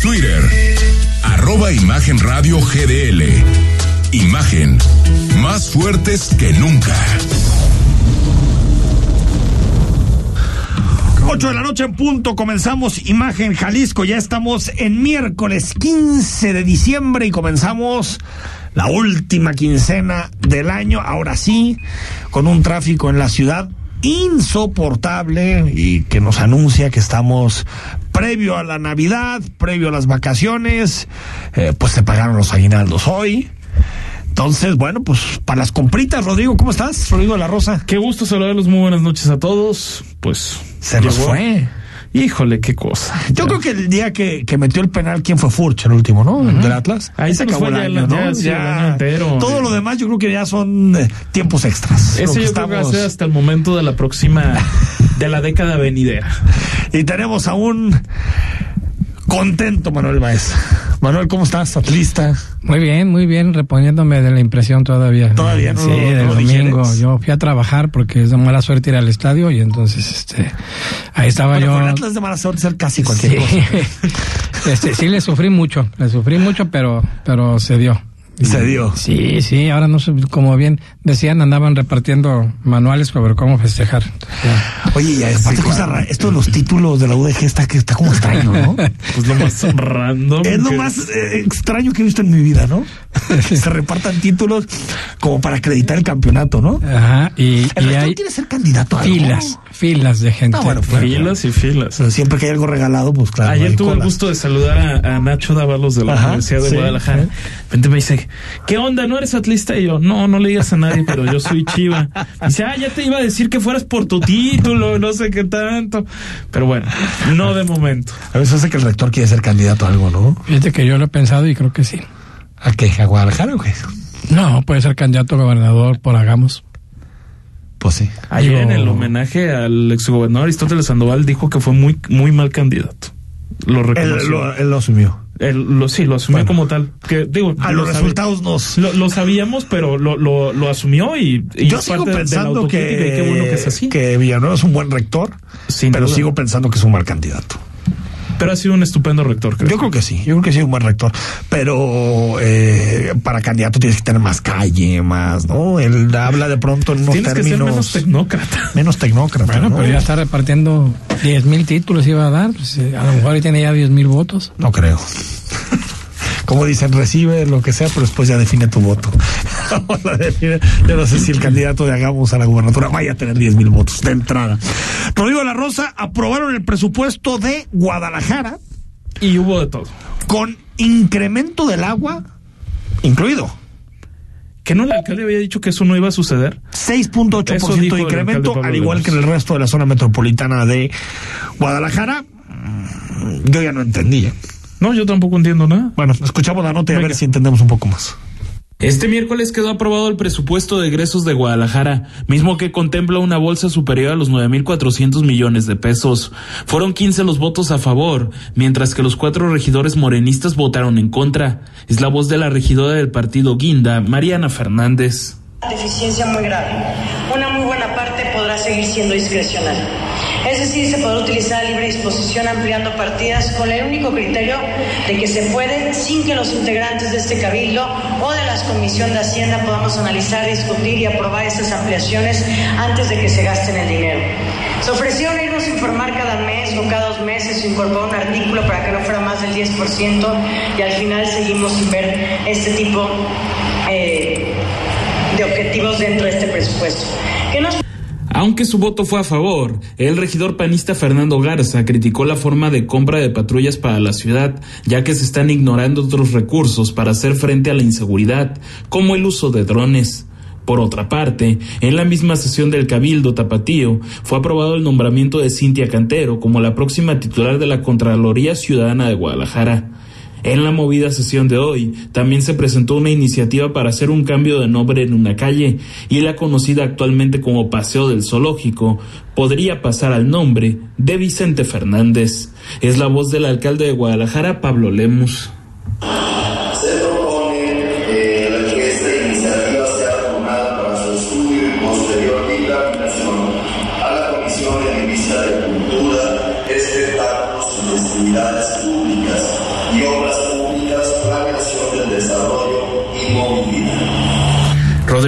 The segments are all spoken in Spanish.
Twitter, arroba Imagen Radio GDL. Imagen, más fuertes que nunca. 8 de la noche en punto, comenzamos Imagen Jalisco, ya estamos en miércoles 15 de diciembre y comenzamos la última quincena del año, ahora sí, con un tráfico en la ciudad insoportable y que nos anuncia que estamos previo a la Navidad, previo a las vacaciones, eh, pues se pagaron los aguinaldos hoy. Entonces, bueno, pues para las compritas, Rodrigo, ¿cómo estás? Rodrigo de la Rosa. Qué gusto saludarlos, muy buenas noches a todos. Pues se nos fue. Híjole, qué cosa. Yo creo que el día que, que metió el penal, ¿quién fue Furch, el último, no? Del Atlas. Ahí se, acabó el año, ¿no? Ya, entero, todo lo demás yo creo que ya son eh, tiempos extras. Ese yo creo que va a ser hasta el momento de la próxima, de la década venidera. Y tenemos aún contento Manuel Baez. Manuel, ¿cómo estás? ¿Atlista? Muy bien, muy bien, reponiéndome de la impresión todavía. Todavía no. Sí, del domingo. Yo fui a trabajar porque es de mala suerte ir al estadio y entonces este ahí estaba bueno, yo. Con Atlas de mala suerte ser casi cualquier sí. cosa. este, sí le sufrí mucho, le sufrí mucho, pero pero se dio. Se dio. Sí, sí, ahora no sé, como bien decían, andaban repartiendo manuales sobre cómo festejar. Oye, y aparte sí, cosa esto de los títulos de la UDG está, que está como extraño, ¿no? Pues lo más random. Es lo que- más eh, extraño que he visto en mi vida, ¿no? Se repartan títulos como para acreditar el campeonato, ¿no? Ajá, y, El y hay quiere ser candidato a algo. filas, filas de gente. Ah, bueno, pues, Filas y filas. Pero siempre que hay algo regalado, pues claro. Ayer tuve el gusto de saludar a, a Nacho Dávalos de la Ajá, Universidad de sí, Guadalajara. De repente me dice, ¿qué onda? ¿No eres atlista? Y yo, no, no le digas a nadie, pero yo soy chiva. Dice, ah, ya te iba a decir que fueras por tu título, no sé qué tanto. Pero bueno, no de momento. A veces hace que el rector quiere ser candidato a algo, ¿no? Fíjate que yo lo he pensado y creo que sí. ¿A qué? ¿A Guadalajara o qué? No, puede ser candidato a gobernador por Hagamos. Pues sí. Ayer Digo- en el homenaje al exgobernador Aristóteles Sandoval dijo que fue muy, muy mal candidato. Lo Él reconoció. lo, él lo asumió. Él lo, sí, lo asumió Bueno. como tal. Que, digo, A lo los resultados nos... Lo, lo sabíamos, pero lo, lo, lo asumió y, y Yo sigo pensando que, qué bueno que es así. que Villanueva es un buen rector, Sin pero duda. sigo pensando que es un mal candidato. Pero ha sido un estupendo rector, creo. Yo creo que sí, yo creo que sí un buen rector, pero eh, para candidato tienes que tener más calle, más, ¿no? Él habla de pronto en unos Tienes que ser menos tecnócrata. menos tecnócrata, Bueno, ¿no? pero ya está repartiendo 10 mil títulos iba a dar. Pues, eh, a lo mejor ahí tiene ya 10 mil votos. No creo. Como dicen, recibe lo que sea, pero después ya define tu voto. Yo no sé si el candidato de Hagamos a la gubernatura vaya a tener 10 mil votos de entrada. Rodrigo la Rosa aprobaron el presupuesto de Guadalajara Y hubo de todo. con incremento del agua incluido. ¿Que no el alcalde había dicho que eso no iba a suceder? Eso 6.8% dijo de incremento, al igual que en el resto de la zona metropolitana de Guadalajara. Mm, Yo ya no entendí. No, yo tampoco entiendo nada. Bueno, escuchamos la nota y a ver si entendemos un poco más. Este miércoles quedó aprobado el presupuesto de egresos de Guadalajara, mismo que contempla una bolsa superior a los 9.400 millones de pesos. Fueron 15 los votos a favor, mientras que los cuatro regidores morenistas votaron en contra. Es la voz de la regidora del partido Guinda, Mariana Fernández. deficiencia muy grave. Una muy buena parte podrá seguir siendo discrecional. Se podrá utilizar a libre disposición ampliando partidas con el único criterio de que se puede sin que los integrantes de este cabildo o de la Comisión de Hacienda podamos analizar, discutir y aprobar estas ampliaciones antes de que se gasten el dinero. Se ofrecieron irnos a informar cada mes o cada dos meses o incorporar un artículo para que no fuera más del 10% y al final seguimos sin ver este tipo eh, de objetivos dentro de este presupuesto. Que nos Aunque su voto fue a favor, el regidor panista Fernando Garza criticó la forma de compra de patrullas para la ciudad, ya que se están ignorando otros recursos para hacer frente a la inseguridad, como el uso de drones. Por otra parte, en la misma sesión del Cabildo Tapatío, fue aprobado el nombramiento de Cintia Cantero como la próxima titular de la Contraloría Ciudadana de Guadalajara. En la movida sesión de hoy, también se presentó una iniciativa para hacer un cambio de nombre en una calle y la conocida actualmente como Paseo del Zoológico podría pasar al nombre de Vicente Fernández. Es la voz del alcalde de Guadalajara, Pablo Lemus.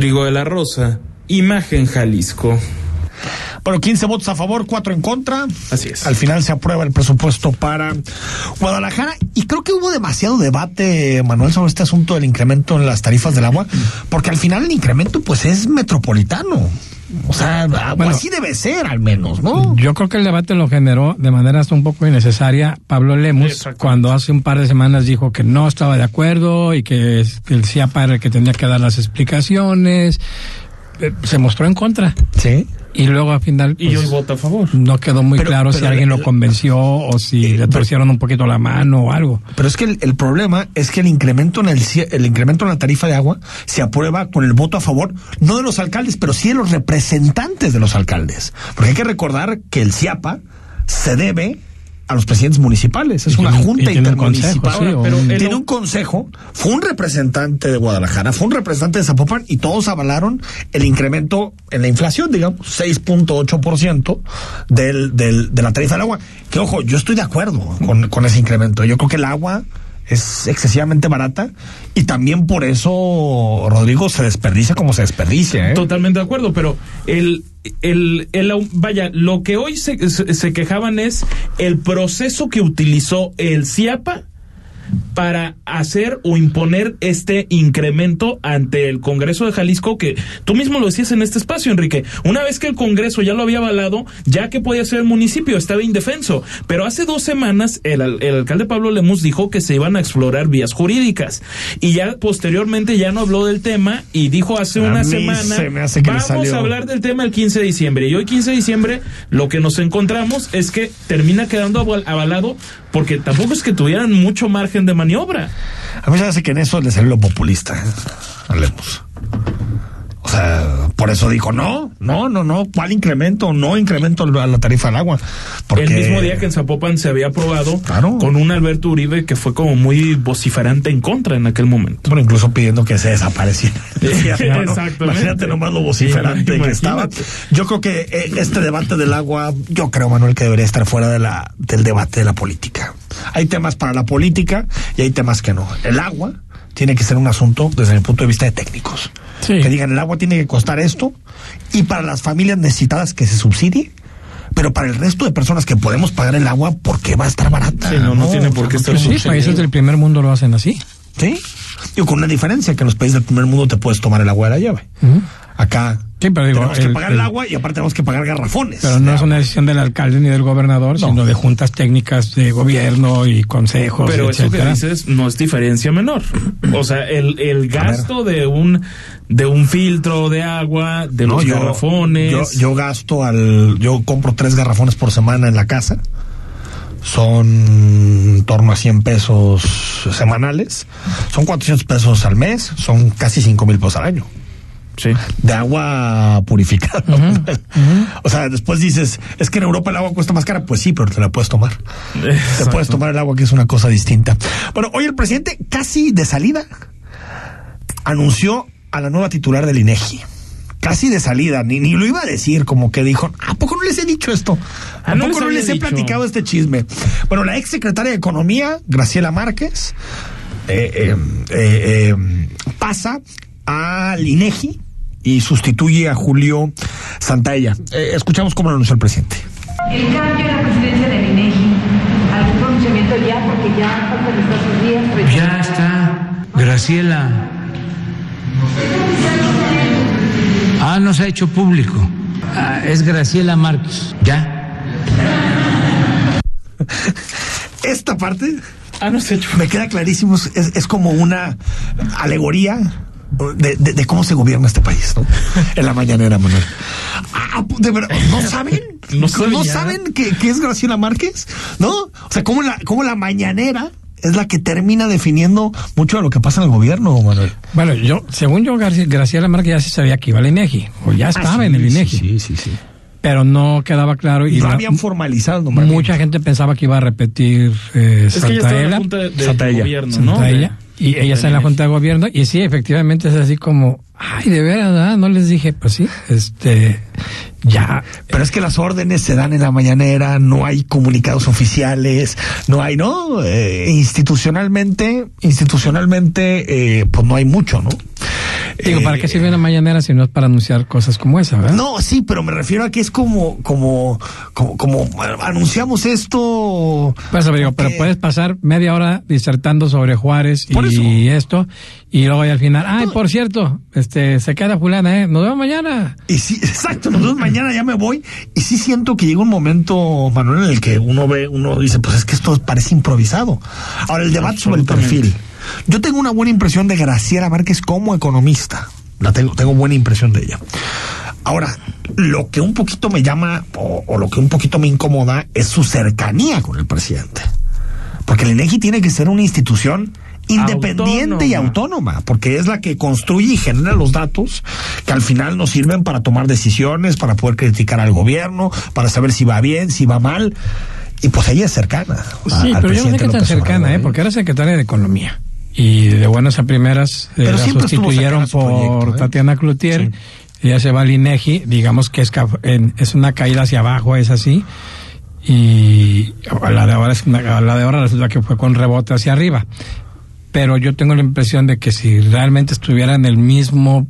Rodrigo de la Rosa, Imagen Jalisco. Bueno, 15 votos a favor, 4 en contra. Así es. Al final se aprueba el presupuesto para Guadalajara. Y creo que hubo demasiado debate, Manuel, sobre este asunto del incremento en las tarifas del agua, porque al final el incremento pues es metropolitano. O sea, algo Bueno. así debe ser al menos, ¿no? Yo creo que el debate lo generó de manera hasta un poco innecesaria Pablo Lemus, cuando hace un par de semanas dijo que no estaba de acuerdo y que el CIAPA era el que tenía que dar las explicaciones. Eh, Se mostró en contra. Sí. Y luego al final Y pues, hoy vota a favor. no quedó muy Pero- claro si pero alguien lo convenció o si Eh, le pero- torcieron un poquito la mano o algo. Pero es que el, el problema es que el incremento en el, el incremento en la tarifa de agua se aprueba con el voto a favor, no de los alcaldes, pero sí de los representantes de los alcaldes. Porque hay que recordar que el CIAPA se debe a los presidentes municipales. Es Y una tiene junta intermunicipal. sí, pero tiene un consejo. Fue un representante de Guadalajara, fue un representante de Zapopan y todos avalaron el incremento en la inflación, digamos, 6.8% del, del, de la tarifa del agua. Que ojo, yo estoy de acuerdo con, con ese incremento. Yo creo que el agua es excesivamente barata y también por eso, Rodrigo, se desperdicia como se desperdicia. ¿eh? Totalmente de acuerdo, pero el, el, el vaya, lo que hoy se, se quejaban es el proceso que utilizó el CIAPA para hacer o imponer este incremento ante el Congreso de Jalisco que tú mismo lo decías en este espacio, Enrique. Una vez que el Congreso ya lo había avalado, ya que podía ser el municipio, estaba indefenso. Pero hace dos semanas el, el alcalde Pablo Lemus dijo que se iban a explorar vías jurídicas y ya posteriormente ya no habló del tema y dijo hace A una semana se me hace que le vamos a hablar del tema el 15 de diciembre y hoy 15 de diciembre lo que nos encontramos es que termina quedando aval- avalado porque tampoco es que tuvieran mucho margen de maniobra. A mí se me hace que en eso le salió lo populista. ¿eh? Hablemos. O sea, por eso dijo, no, no, no, no, ¿cuál incremento? No incremento a la tarifa del agua. Porque... El mismo día que en Zapopan se había aprobado Claro. con un Alberto Uribe que fue como muy vociferante en contra en aquel momento. Bueno, incluso pidiendo que se desapareciera. Exactamente. Imagínate nomás lo vociferante Sí, que estaba. Yo creo que eh, este debate del agua, yo creo, Manuel, que debería estar fuera de la, del debate de la política. Hay temas para la política y hay temas que no. El agua tiene que ser un asunto desde mi punto de vista de técnicos. Sí. Que digan, el agua tiene que costar esto y para las familias necesitadas que se subsidie. Pero para el resto de personas que podemos pagar el agua, ¿por qué va a estar barata? Sí, no, no tiene por qué estar Sí, países del primer mundo lo hacen así. Sí. Digo, con una diferencia, que en los países del primer mundo te puedes tomar el agua de la llave. Acá Sí, pero digo, tenemos que pagar el, el- agua y aparte tenemos que pagar garrafones. Pero no es una decisión del alcalde ni del gobernador, No. sino de juntas técnicas de gobierno y consejos, Pero eso que dices no es diferencia menor. O sea, el, el gasto de un de un filtro de agua, de No, los yo- garrafones. Yo, yo gasto al. Yo compro tres garrafones por semana en la casa. Son en torno a 100 pesos semanales. Son 400 pesos al mes. Son casi 5 mil pesos al año. Sí. de agua purificada. O sea, después dices, es que en Europa el agua cuesta más cara. Pues sí, pero te la puedes tomar. Te puedes tomar el agua, que es una cosa distinta. Bueno, hoy el presidente, casi de salida, anunció a la nueva titular del INEGI. Casi de salida, ni, ni lo iba a decir, como que dijo, ¿a poco no les he dicho esto? ¿A Ah, no poco les no les he dicho. platicado este chisme? Bueno, la ex secretaria de Economía, Graciela Márquez, eh, eh, eh, pasa al INEGI y sustituye a Julio Santaella. Eh, escuchamos cómo lo anunció el presidente. El cambio en la presidencia del INEGI, algún pronunciamiento ya, porque ya faltan escasos días. pues, Ya está Graciela. Ah, no se ha hecho público. Ah, es Graciela Márquez. Ya. Esta parte Ah, no sé. yo- me queda clarísimo, es, es como una alegoría de, de- de cómo se gobierna este país, ¿no? En la mañanera, Manuel. Ah, de verdad, ¿no saben? No saben que, que es Graciela Márquez? ¿No? O sea, cómo la, cómo la mañanera es la que termina definiendo mucho de lo que pasa en el gobierno, Manuel. Bueno, yo, según yo, Graciela Márquez ya se sabía que iba al INEGI, o ya estaba Ah, sí, en el INEGI, Sí, sí, sí. pero no quedaba claro y no la- habían formalizado mucha gente pensaba que iba a repetir eh, Es que ella estaba en la Santaella, junta de, de Santaella. gobierno, ¿no? Santaella, De- y ella está en la junta de gobierno y sí, efectivamente es así como Ay, de veras, ¿verdad? no les dije, pues sí, este, ya. Pero es que las órdenes se dan en la mañanera, no hay comunicados oficiales, no hay, ¿no? Eh, institucionalmente, institucionalmente, eh, pues no hay mucho, ¿no? Digo, ¿para qué sirve una mañanera si no es para anunciar cosas como esa, verdad? No, sí, pero me refiero a que es como, como, como, como anunciamos esto. Pues, digo, pero puedes pasar media hora disertando sobre Juárez y esto, y luego ya al final, ay, por cierto, este, se queda fulana, ¿eh? Nos vemos mañana. Y sí, exacto, nosotros mañana ya me voy. Y sí siento que llega un momento, Manuel, en el que uno ve, uno dice, pues es que esto parece improvisado. Ahora, el debate sobre el perfil. Yo tengo una buena impresión de Graciela Márquez como economista. La tengo, tengo buena impresión de ella. Ahora, lo que un poquito me llama, o, o lo que un poquito me incomoda, es su cercanía con el presidente. Porque el INEGI tiene que ser una institución independiente y Autónoma. porque es la que construye y genera los datos que al final nos sirven para tomar decisiones, para poder criticar al gobierno, para saber si va bien, si va mal. Y pues ella es cercana. Sí, pero yo no sé qué tan cercana, Obrador, ¿eh? Porque era secretaria de Economía. Y de buenas a primeras eh, la sustituyeron por proyecto, ¿eh? Tatiana Cloutier. Ella se va al INEGI, digamos que es, en- es una caída hacia abajo, es así. Y a la de ahora, es una- a la de ahora resulta que fue con rebote hacia arriba. Pero yo tengo la impresión de que si realmente estuviera en el mismo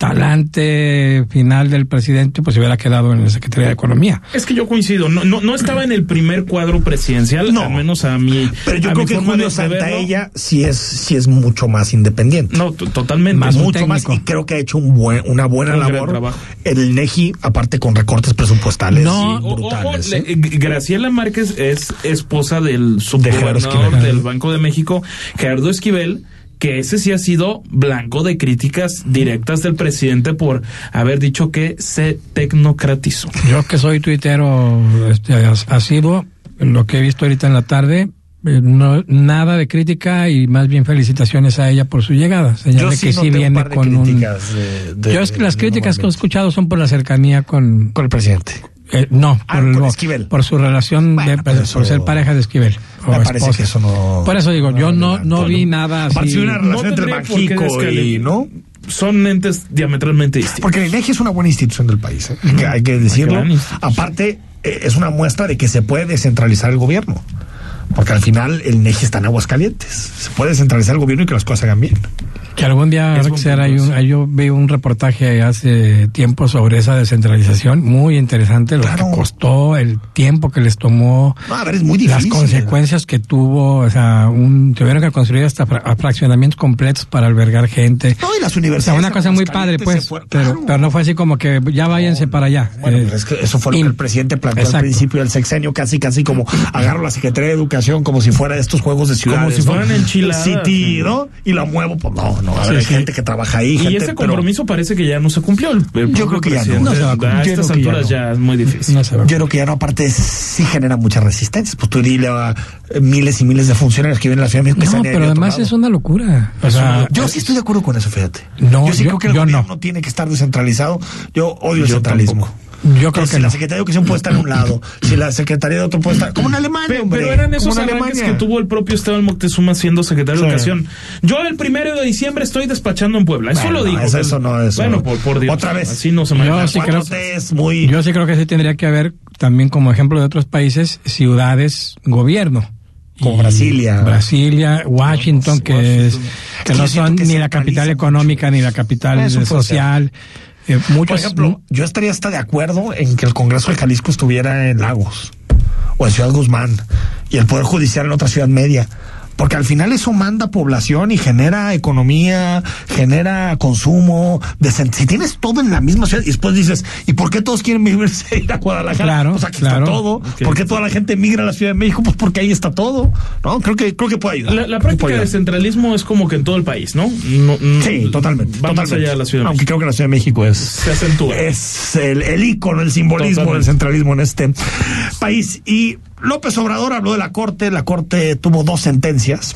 talante final del presidente, pues se hubiera quedado en la Secretaría de Economía. Es que yo coincido, no, no, no estaba en el primer cuadro presidencial, No. al menos a mí. Pero yo creo que Julio. Santaella sí es, sí es mucho más independiente. No, totalmente. Más mucho más y creo que ha hecho un buen, una buena Un labor el INEGI aparte con recortes presupuestales No. o- brutales ¿eh? Graciela Márquez es esposa del subgobernador del Banco de México, Gerardo Esquivel, que ese sí ha sido blanco de críticas directas del presidente por haber dicho que se tecnocratizó. Yo que soy tuitero este, as- asiduo, lo que he visto ahorita en la tarde, eh, no, nada de crítica y más bien felicitaciones a ella por su llegada. Yo sí que sí viene con un... críticas de- de- Yo es que las críticas que he escuchado son por la cercanía con... con el presidente eh, no, Ah, por, con Esquivel. por su relación, Bueno, de, pues por eso- ser pareja de Esquivel. me parece esposa. que eso no Por eso digo, yo no, no vi nada así. Aparte de una relación entre por qué Banjico y no Son entes diametralmente distintos. porque el INEGI es una buena institución del país ¿eh? hay, que, hay que decirlo aparte eh, es una muestra de que se puede descentralizar el gobierno porque al final el INEGI está en aguas calientes se puede descentralizar el gobierno y que las cosas hagan bien Que algún día, hay un, yo vi un reportaje hace tiempo sobre esa descentralización, muy interesante, lo Claro. que costó, el tiempo que les tomó, no, a ver es muy las difícil consecuencias que tuvo, o sea, un, tuvieron que construir hasta fra- fraccionamientos completos para albergar gente. no y las O sea, universidades una en cosa muy padre, pues, fue- pero, claro. pero no fue así como que ya váyanse para allá. Bueno, Eh, es que eso fue lo que el presidente planteó al principio del sexenio, casi, casi como agarro la Secretaría de Educación como si fuera de estos juegos de ciudades. Como si ¿no? fueran enchiladas, City. ¿no? Y la muevo, pues no, no. A ver, Sí, hay sí. gente que trabaja ahí. Y gente, ese pero- compromiso parece que ya no se cumplió. El, el propio creo que ya no. No se va a cumplir. A Yo estas creo que ya alturas no. ya, es muy difícil. no se va. Yo creo que ya no, aparte sí genera muchas resistencias. Pues tú dile a eh, miles y miles de funcionarios que viven en la Ciudad de México No, pero además es una locura. O sea, Yo sí estoy de acuerdo con eso, fíjate. No, yo sí yo- creo que el yo no. gobierno tiene que estar descentralizado. Yo odio el Yo centralismo. tampoco. Yo creo si que la no. Secretaría de Educación puede estar en un lado, si la Secretaría de otro puede estar. Como en Alemania, Pero, hombre. pero eran esos arranques Alemania. que tuvo el propio Esteban Moctezuma siendo secretario de Sí. Educación. Yo el primero de diciembre estoy despachando en Puebla. Eso Bueno, lo digo. Eso, eso no es. Bueno, por, por Dios. Otra vez. Así no se Yo maneja. sí La creo- 4T es muy. Yo sí creo que sí tendría que haber también como ejemplo de otros países, ciudades, gobierno. Como Brasilia. Brasilia, Washington, que, es, que que no yo son que ni la capital mucho. económica ni la capital Eso eh. Eh, Por muchos, ejemplo, yo estaría hasta de acuerdo en que el Congreso de Jalisco estuviera en Lagos o en Ciudad Guzmán y el Poder Judicial en otra ciudad media. Porque al final eso manda población y genera economía, genera consumo. Si tienes todo en la misma ciudad y después dices, ¿y por qué todos quieren vivirse ir a Guadalajara? Claro, pues aquí claro. está todo. ¿Por qué toda la gente migra a la Ciudad de México? Pues porque ahí está todo. ¿No? Creo que, creo que puede ayudar. La, la práctica de centralismo es como que en todo el país, ¿no? No- no- Sí, totalmente. Va más allá de la Ciudad de Aunque México. creo que la Ciudad de México es. Se acentúa. Es el, el ícono, el simbolismo Totalmente. del centralismo en este país. Y López Obrador habló de la Corte. La Corte tuvo dos sentencias.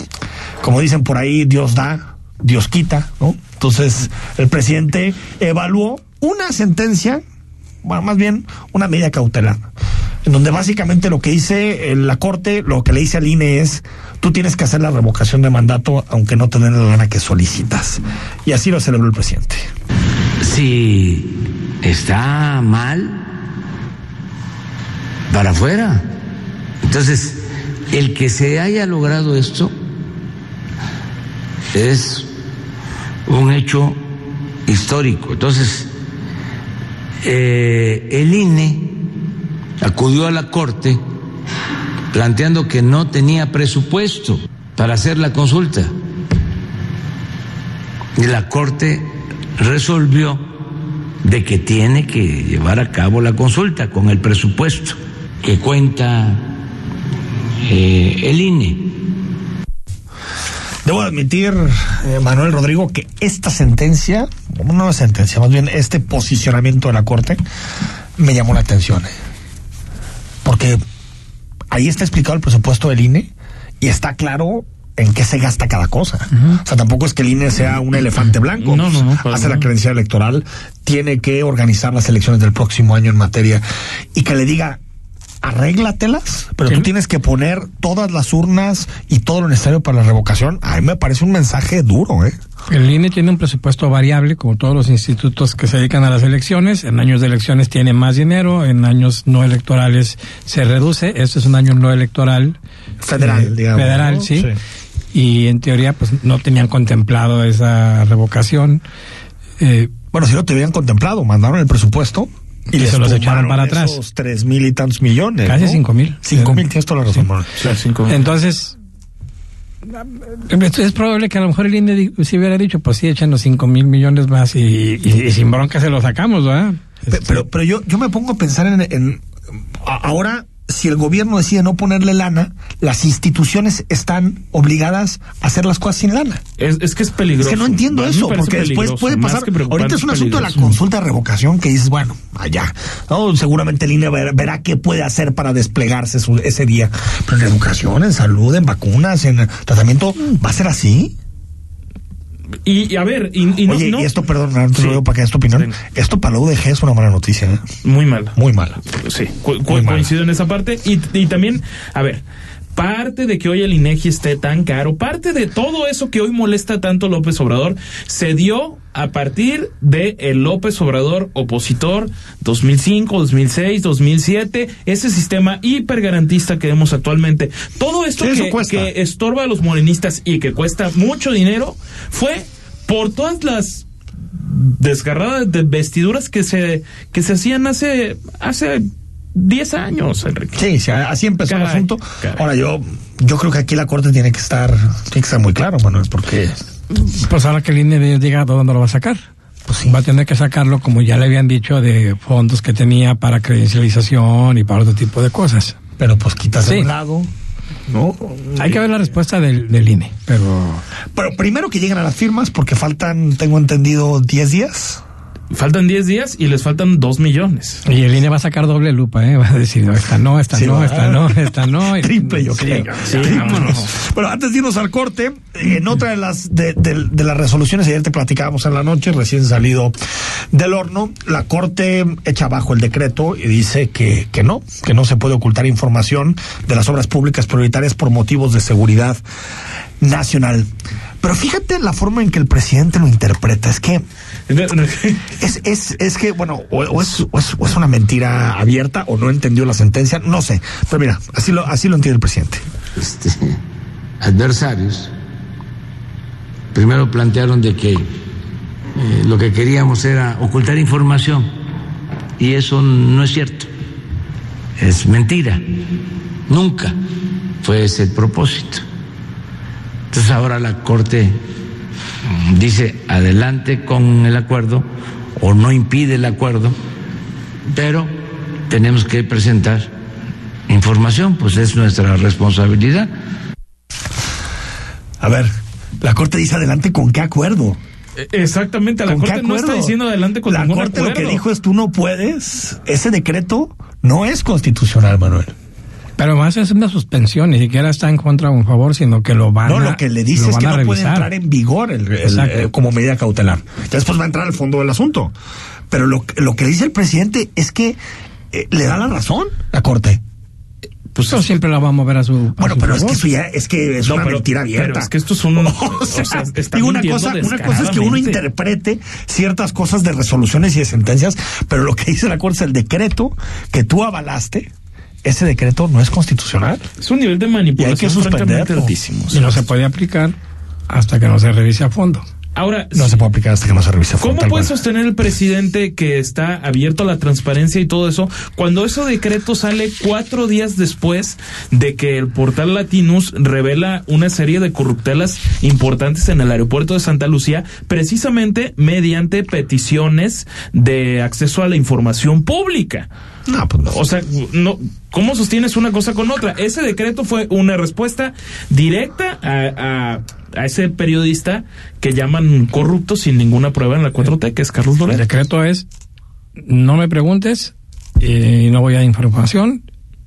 Como dicen por ahí, Dios da, Dios quita, ¿no? Entonces, el presidente evaluó una sentencia, bueno, más bien una medida cautelar, en donde básicamente lo que dice eh, la Corte, lo que le dice al INE es, tú tienes que hacer la revocación de mandato aunque no te den la lana que solicitas. Y así lo celebró el presidente. si está mal, para afuera. Entonces, el que se haya logrado esto es un hecho histórico. Entonces, eh, el INE acudió a la Corte planteando que no tenía presupuesto para hacer la consulta. Y la Corte resolvió de que tiene que llevar a cabo la consulta con el presupuesto que cuenta eh, el INE. Debo admitir, eh, Manuel Rodrigo, que esta sentencia, no sentencia, más bien este posicionamiento de la Corte, me llamó la atención. eh. Porque ahí está explicado el presupuesto del INE y está claro en qué se gasta cada cosa. O sea, tampoco es que el INE sea un elefante blanco. No, no, no, Hace la credencial electoral, tiene que organizar las elecciones del próximo año en materia y que le diga, arréglatelas, pero Sí. tú tienes que poner todas las urnas y todo lo necesario para la revocación. A mí me parece un mensaje duro, ¿eh? El INE tiene un presupuesto variable, como todos los institutos que se dedican a las elecciones. En años de elecciones tiene más dinero, en años no electorales se reduce. Este es un año no electoral. Federal, eh, digamos, Federal, ¿no? sí. Sí. Y en teoría, pues no tenían contemplado esa revocación. Eh, Bueno, si lo te habían contemplado, mandaron el presupuesto y les se los echaron para atrás. Esos tres mil y tantos millones. Casi ¿no? cinco mil. Cinco mil, tienes toda la razón. Sí, cinco. Entonces, es probable que a lo mejor el INE di- si hubiera dicho, pues sí, echen los cinco mil millones más y, y- y sin bronca se lo sacamos, ¿verdad? Pe- Pero, pero yo, yo me pongo a pensar en, ahora, si el gobierno decide no ponerle lana, las instituciones están obligadas a hacer las cosas sin lana. Es, es que es peligroso. Es que no entiendo eso, porque después puede pasar. Ahorita es un asunto de la consulta de revocación que dices, bueno, allá. ¿no? Seguramente el INE verá, verá qué puede hacer para desplegarse su- ese día. Pero en educación, en salud, en vacunas, en tratamiento, ¿va a ser así? Y, y a ver, y, Oye, no- y esto, perdón, te Sí. lo digo para que des tu opinión. Esto para la UDG es una mala noticia, ¿eh? muy mal. muy mala. Sí, coincido en esa parte. Y, y también, a ver, parte de que hoy el INEGI esté tan caro, parte de todo eso que hoy molesta tanto a López Obrador, se dio a partir de el López Obrador opositor 2005, 2006, 2007, ese sistema hipergarantista que vemos actualmente. Todo esto que, que estorba a los morenistas y que cuesta mucho dinero fue por todas las desgarradas de vestiduras que se que se hacían hace hace 10 años, Enrique. Sí, sí, así empezó el asunto. caray. Ahora yo, yo creo que aquí la corte tiene que estar, tiene que estar muy claro, Manuel, porque Pues ahora que el INE diga ¿de dónde lo va a sacar. Pues sí. Va a tener que sacarlo, como ya le habían dicho, de fondos que tenía para credencialización y para otro tipo de cosas. pero pues quitas Sí. un lado, ¿no? Hay que ver la respuesta del, del INE, pero Pero primero que lleguen a las firmas, porque faltan, tengo entendido, 10 días. Faltan 10 días y les faltan 2 millones. y el INE va a sacar doble lupa, ¿eh? va a decir, no, esta no, esta Sí, no, esta no, esta no. Triple, yo Sí, creo. sí. Bueno, antes de irnos al corte, en otra de las de, de- de las resoluciones, ayer te platicábamos en la noche, recién salido del horno, la Corte echa abajo el decreto y dice que, que no, que no se puede ocultar información de las obras públicas prioritarias por motivos de seguridad nacional. Pero fíjate la forma en que el presidente lo interpreta, es que es, es, es que, bueno, o, es, es- una mentira abierta o no entendió la sentencia, no sé. Pero mira, así lo, así lo entiende el presidente. este, adversarios, primero plantearon de que eh, lo que queríamos era ocultar información y eso no es cierto, es mentira, nunca fue ese el propósito. Entonces ahora la Corte dice adelante con el acuerdo o no impide el acuerdo, pero tenemos que presentar información, pues es nuestra responsabilidad. A ver, la Corte dice adelante con qué acuerdo. Exactamente, la ¿Con qué Corte no está diciendo adelante con La ningún Corte lo que dijo es tú no puedes. Ese decreto no es constitucional, Manuel. Pero más es una suspensión, ni siquiera está en contra o en favor, sino que lo van No, a lo que le dice es que no puede entrar en vigor el- eh, como medida cautelar. Ya después va a entrar al fondo del asunto. Pero lo, lo que dice el presidente es que eh, le da la razón la Corte. Pues eso siempre la va a mover a su. a Bueno, su pero es que eso ya es que es No, una pero- mentira abierta. pero es que esto es un- O sea, o sea, está digo, una cosa, una cosa es que uno interprete ciertas cosas de resoluciones y de sentencias, pero lo que dice la Corte es el decreto que tú avalaste. Ese decreto no es constitucional. Es un nivel de Y hay que manipulación suspenderlo. altísimo. Y no se puede aplicar hasta que no se revise a fondo. Ahora, No se puede aplicar hasta que no se revise. a fondo, ¿Cómo puede cual. sostener el presidente que está abierto a la transparencia y todo eso cuando ese decreto sale cuatro días después de que el portal Latinus revela una serie de corruptelas importantes en el aeropuerto de Santa Lucía, precisamente mediante peticiones de acceso a la información pública? No, pues no. O sea, no, ¿cómo sostienes una cosa con otra? Ese decreto fue una respuesta directa a, a- a ese periodista que llaman corrupto sin ninguna prueba en la 4T, que es Carlos El Loret. decreto es: no me preguntes y no voy a dar información.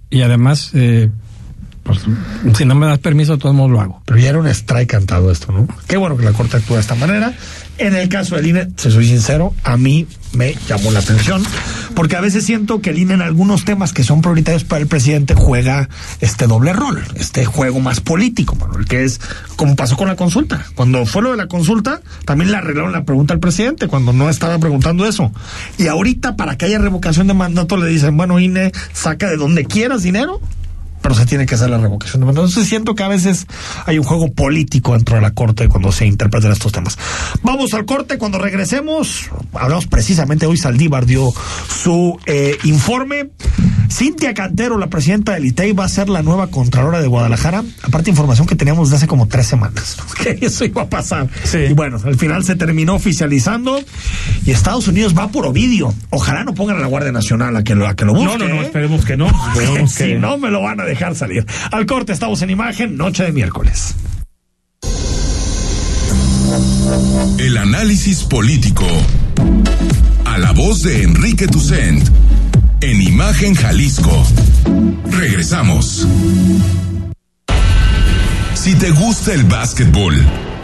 Y además, eh, pues, si no me das permiso, de todos modos lo hago. Pero ya era un strike cantado esto, ¿no? Qué bueno que la Corte actúa de esta manera. En el caso del INE, te soy sincero, a mí me llamó la atención, porque a veces siento que el INE en algunos temas que son prioritarios para el presidente juega este doble rol, este juego más político, Manuel, que es como pasó con la consulta. Cuando fue lo de la consulta, también le arreglaron la pregunta al presidente, cuando no estaba preguntando eso. Y ahorita, para que haya revocación de mandato, le dicen, bueno, INE, saca de donde quieras dinero, pero se tiene que hacer la revocación de mandato. Entonces siento que a veces hay un juego político dentro de la corte cuando se interpretan estos temas. Vamos al corte, cuando regresemos, hablamos precisamente, hoy Saldívar dio su eh, informe. Cintia Cantero, la presidenta del ITEI, va a ser la nueva Contralora de Guadalajara. Aparte, información que teníamos de hace como tres semanas, que eso iba a pasar. Sí. Y bueno, al final se terminó oficializando y Estados Unidos va por Ovidio. Ojalá no pongan a la Guardia Nacional a que lo, a que lo busque. No, no, no, ¿eh? esperemos que no. Esperemos si no, me lo van a dejar salir. Al corte, estamos en imagen, noche de miércoles. El análisis político. A la voz de Enrique Tucent. En Imagen Jalisco. Regresamos. Si te gusta el básquetbol,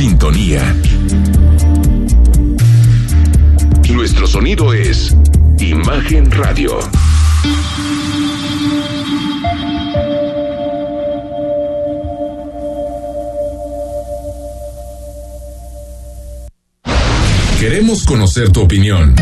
Sintonía. Nuestro sonido es Imagen Radio. Queremos conocer tu opinión.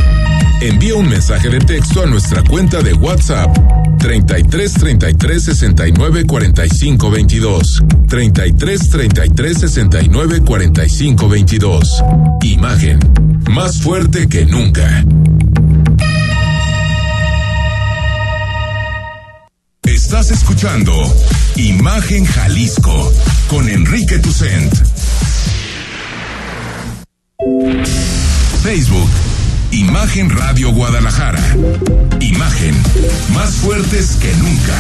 Envía un mensaje de texto a nuestra cuenta de WhatsApp 33 33 69 45 22 33 33 69 45 22 Imagen más fuerte que nunca. Estás escuchando Imagen Jalisco con Enrique Tucent. Facebook, Imagen Radio Guadalajara. Imagen, más fuertes que nunca.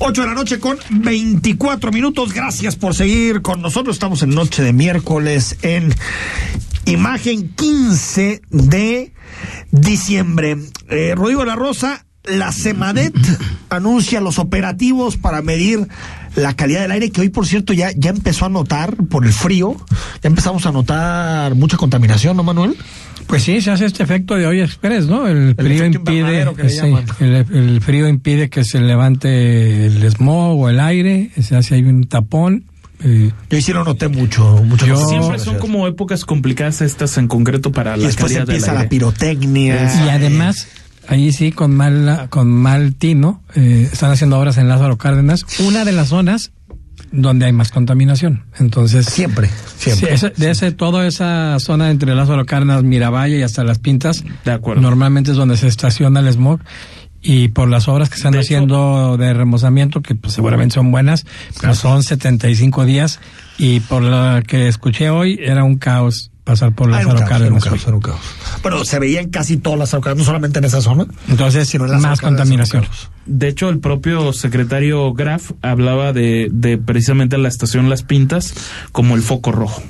8 de la noche con 24 minutos. Gracias por seguir con nosotros. Estamos en noche de miércoles en imagen 15 de diciembre. Eh, Rodrigo la Rosa, la Semadet anuncia los operativos para medir la calidad del aire, que hoy, por cierto, ya, ya empezó a notar por el frío, ya empezamos a notar mucha contaminación, ¿no, Manuel? Pues sí, se hace este efecto de hoy express, ¿no? El, frío impide, que le sí, llaman. el, el frío impide que se levante el smog o el aire, se hace ahí un tapón. eh, Yo sí lo noté mucho, mucho. Yo- Siempre son como épocas complicadas estas en concreto para Y la después calidad del empieza la aire. pirotecnia. y además, ahí sí, con mal, con mal tino, eh, están haciendo obras en Lázaro Cárdenas, una de las zonas donde hay más contaminación. Entonces, Siempre, siempre. Sí, ese- de ese, toda esa zona entre Lázaro Cárdenas, Miravalle y hasta Las Pintas, De acuerdo. normalmente es donde se estaciona el smog. Y por las obras que están De haciendo de remozamiento, que pues, seguramente son buenas, pero son 75 días. Y por lo que escuché hoy, era un caos pasar por Ah, Lázaro un Cárdenas. Pero se veía en casi todas las Cárdenas, no solamente en esa zona. Entonces, sino en más contaminación. De hecho, el propio secretario Graf hablaba de, de precisamente la estación Las Pintas como el foco rojo.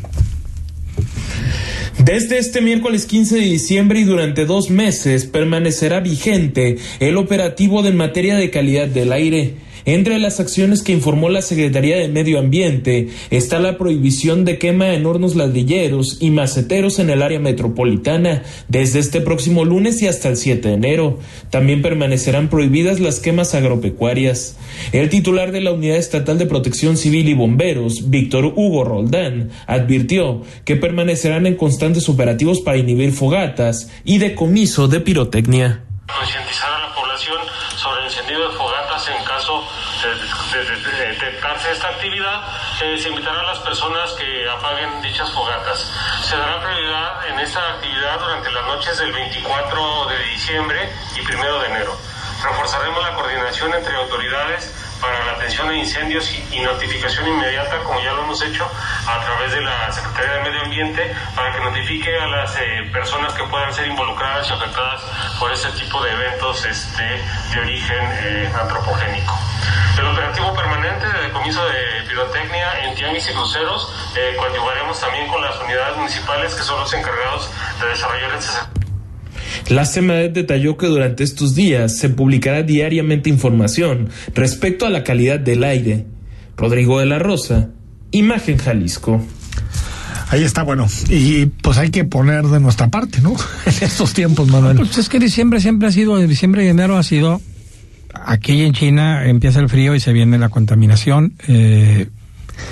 Desde este miércoles 15 de diciembre y durante dos meses permanecerá vigente el operativo de materia de calidad del aire. Entre las acciones que informó la Secretaría de Medio Ambiente está la prohibición de quema en hornos ladrilleros y maceteros en el área metropolitana desde este próximo lunes y hasta el 7 de enero. También permanecerán prohibidas las quemas agropecuarias. El titular de la Unidad Estatal de Protección Civil y Bomberos, Víctor Hugo Roldán, advirtió que permanecerán en constantes operativos para inhibir fogatas y decomiso de pirotecnia. a la población sobre el de fogatas en caso de, de- de- de detectarse esta actividad. eh, se invitará a las personas que apaguen dichas fogatas. Se dará prioridad en esta actividad durante las noches del 24 de diciembre y 1 de enero. Reforzaremos la coordinación entre autoridades para la atención de incendios y, notificación inmediata, como ya lo hemos hecho, a través de la Secretaría de Medio Ambiente, para que notifique a las eh, personas que puedan ser involucradas y afectadas por este tipo de eventos este, de origen eh, antropogénico. El operativo permanente de decomiso de pirotecnia en tianguis y cruceros, eh, coadyuvaremos también con las unidades municipales que son los encargados de desarrollar este sector. La CEMADET detalló que durante estos días se publicará diariamente información respecto a la calidad del aire. Rodrigo de la Rosa, Imagen Jalisco. Ahí está, bueno. Y pues hay que poner de nuestra parte, ¿no? En estos tiempos, Manuel. Pues es que diciembre siempre ha sido, diciembre y enero ha sido, aquí en China empieza el frío y se viene la contaminación, eh,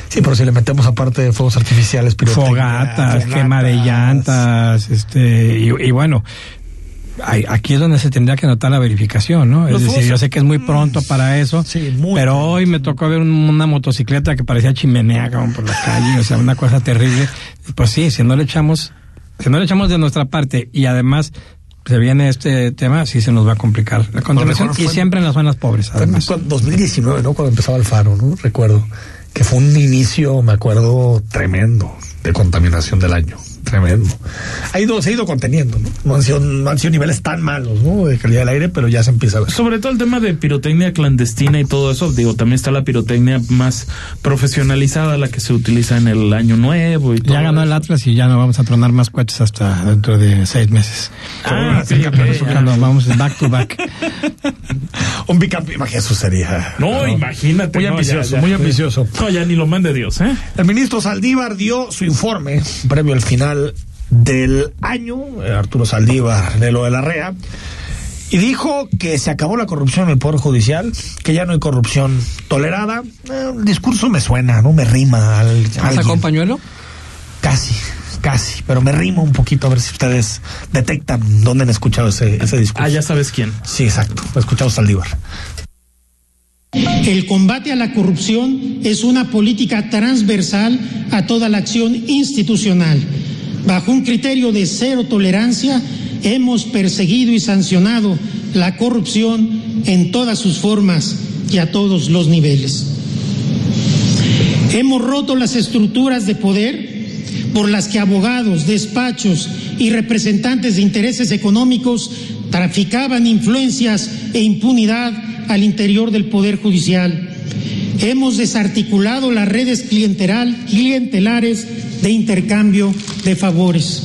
Sí, pero si le metemos aparte de fuegos artificiales, pirotecnia, fogatas, quema de fogatas. llantas, este, y, y bueno, aquí es donde se tendría que notar la verificación, ¿no? Es decir, fuegos- yo sé que es muy pronto para eso, Sí, muy pero pronto. hoy me tocó ver un- una motocicleta que parecía chimenea como por la calle, o sea, una cosa terrible. Pues sí, si no le echamos, si no le echamos de nuestra parte y además se viene este tema, sí se nos va a complicar la contaminación y siempre en las zonas pobres, además. cu- 2019, ¿no? Cuando empezaba el faro, ¿no? Recuerdo que fue un inicio, me acuerdo, tremendo de contaminación del año. Tremendo. Ha ido, se ha ido conteniendo, ¿no? No han sido, no han sido niveles tan malos, ¿no? De calidad del aire, pero ya se empieza a ver. Sobre todo el tema de pirotecnia clandestina y todo eso, digo, también está la pirotecnia más profesionalizada, la que se utiliza en el año nuevo y todo. Ya ganó el. Atlas y ya no vamos a tronar más cohetes hasta dentro de seis meses. Ah, sí, Por eso ya. vamos back to back. Un bicampeón, imagínate, eso sería. No, imagínate. Muy no, ambicioso, ya, ya. muy ambicioso. No, ya ni lo mande Dios, ¿eh? El ministro Saldívar dio su informe previo al final del año, eh, Arturo Saldívar de lo de la REA, y dijo que se acabó la corrupción en el Poder Judicial, que ya no hay corrupción tolerada. El discurso me suena, ¿no? Me rima al, a ¿Sacó alguien. un pañuelo? Casi, casi, pero me rima un poquito a ver si ustedes detectan dónde han escuchado ese, ese discurso. Ah, ya sabes quién. Sí, exacto, lo he escuchado Saldívar. El combate a la corrupción es una política transversal a toda la acción institucional. Bajo un criterio de cero tolerancia, hemos perseguido y sancionado la corrupción en todas sus formas y a todos los niveles. Hemos roto las estructuras de poder por las que abogados, despachos y representantes de intereses económicos traficaban influencias e impunidad al interior del Poder Judicial. Hemos desarticulado las redes clientelares de intercambio de favores.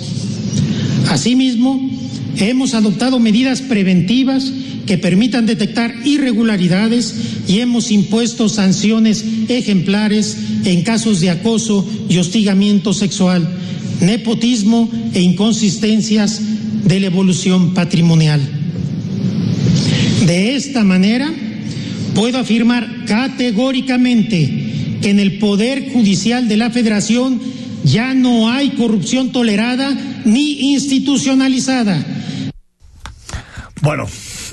Asimismo, hemos adoptado medidas preventivas que permitan detectar irregularidades y hemos impuesto sanciones ejemplares en casos de acoso y hostigamiento sexual, nepotismo e inconsistencias de la evolución patrimonial. De esta manera, puedo afirmar categóricamente que en el Poder Judicial de la Federación ya no hay corrupción tolerada ni institucionalizada. Bueno,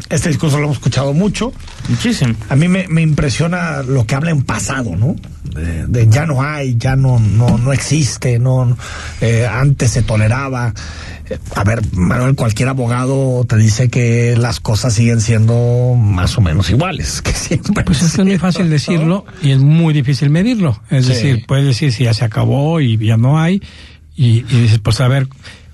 este discurso lo hemos escuchado mucho. Muchísimo. A mí me, me impresiona lo que habla en pasado, ¿no? De, de ya no hay, ya no, no, no existe, no, eh, antes se toleraba. A ver, Manuel, cualquier abogado te dice que las cosas siguen siendo más o menos iguales, que siempre. Pues es que es muy fácil decirlo y es muy difícil medirlo. Es Sí. decir, puedes decir si ya se acabó y ya no hay, y, y dices, pues a ver,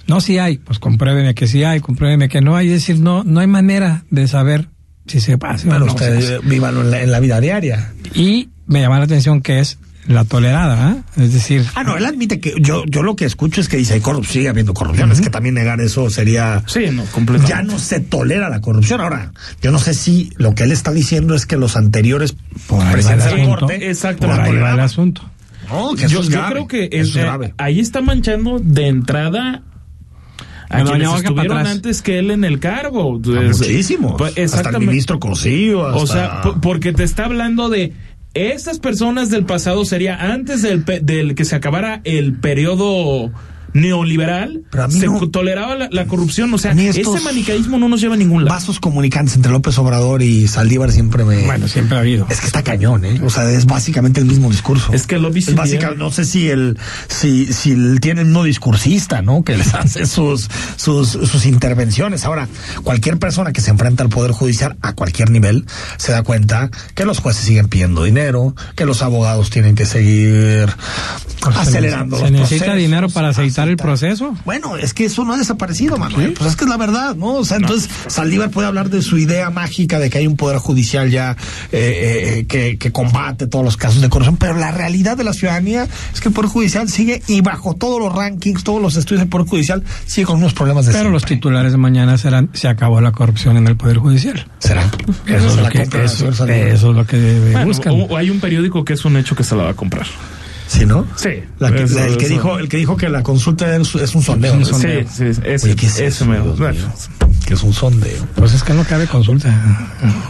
no si hay, pues compruébeme que sí hay, compruébeme que no hay. Es decir, no, no hay manera de saber si se pasa o no se usted hace. vívalo en la, en la vida diaria. Y me llama la atención que es la tolerada, ¿ah? Es decir, Ah, no, él admite que yo, yo lo que escucho es que dice hay corrupción, sigue habiendo corrupción. Es que también negar eso sería. Sí, no, completamente. Ya no se tolera la corrupción. Ahora, yo no sé si lo que él está diciendo es que los anteriores por ahí presidentes del asunto. corte Exacto. la por ahí va el asunto. No, que yo, eso es yo grave. creo que Eso es, es eh, grave. ahí está manchando de entrada a Bueno, quienes estuvieron antes que él en el cargo. Ah, muchísimos. pues, hasta el ministro Cosío. O sea, po- porque te está hablando de esas personas del pasado sería antes del, del que se acabara el periodo neoliberal, Pero a mí se no- toleraba la, la corrupción. O sea, ese manicaísmo no nos lleva a ningún lado. vasos comunicantes entre López Obrador y Saldívar siempre me. Bueno, siempre ha habido. Es que está cañón, ¿eh? O sea, es básicamente el mismo discurso. Es que lo vi Es básica- no sé si el, si, si el, tiene el mismo discursista, ¿no? Que les hace sus, sus, sus intervenciones. Ahora, cualquier persona que se enfrenta al Poder Judicial a cualquier nivel se da cuenta que los jueces siguen pidiendo dinero, que los abogados tienen que seguir Pues se acelerando nece- los Se necesita procesos, dinero para aceitar el proceso. Bueno, es que eso no ha desaparecido, Manuel. Pues es que es la verdad, ¿no? O sea, entonces Saldívar puede hablar de su idea mágica de que hay un poder judicial ya eh, eh, que, que combate todos los casos de corrupción, pero la realidad de la ciudadanía es que el poder judicial sigue y bajo todos los rankings, todos los estudios del poder judicial sigue con unos problemas de Pero los titulares de mañana serán se acabó la corrupción en el Poder Judicial. será. Eso es lo la que, eso, eso es lo que Bueno, buscan. o- o hay un periódico que es un hecho que se la va a comprar. Sí, ¿no? Sí. La que- Eso- la- el, que eso. dijo, el que dijo que la consulta es es un sondeo. un ¿no? sondeo. Sí, sí, ese, Oye, ¿qué es eso, mío? Que es un sondeo. Pues es que no cabe consulta.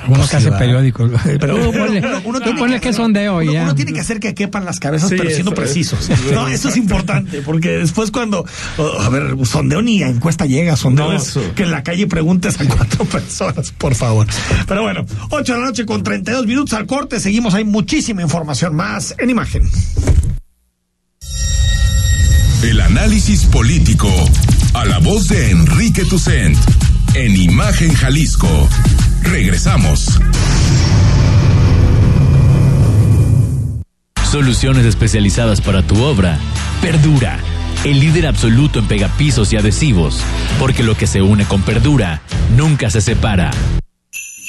Uno Pues que hace periódicos. Pero ponle, uno- uno tú ponle que hacer- sondeo y uno, ya. uno tiene que hacer que quepan las cabezas, Sí, pero siendo eso es. precisos. No, eso es importante, porque después cuando, oh, a ver, sondeo ni a encuesta llega, sondeo No, es eso. que en la calle preguntes a cuatro personas, por favor. Pero bueno, 8 de la noche con 32 minutos al corte, seguimos, hay muchísima información más en imagen. El análisis político. A la voz de Enrique Tucent. En Imagen Jalisco. Regresamos. Soluciones especializadas para tu obra. Perdura, el líder absoluto en pegapisos y adhesivos, porque lo que se une con Perdura nunca se separa.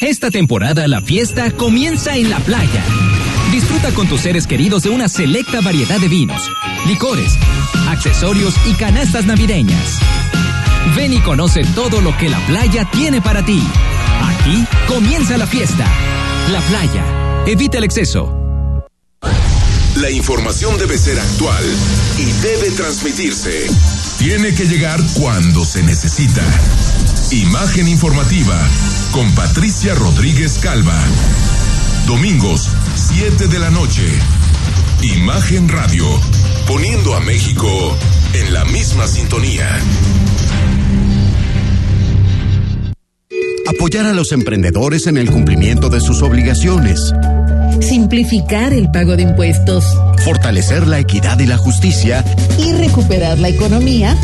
Esta temporada la fiesta comienza en la playa. Disfruta con tus seres queridos de una selecta variedad de vinos, licores, accesorios y canastas navideñas. Ven y conoce todo lo que la playa tiene para ti. Aquí comienza la fiesta. La playa. Evita el exceso. La información debe ser actual y debe transmitirse. Tiene que llegar cuando se necesita. Imagen informativa con Patricia Rodríguez Calva. Domingos, 7 de la noche. Imagen Radio, poniendo a México en la misma sintonía. Apoyar a los emprendedores en el cumplimiento de sus obligaciones. Simplificar el pago de impuestos Fortalecer la equidad y la justicia. y recuperar la economía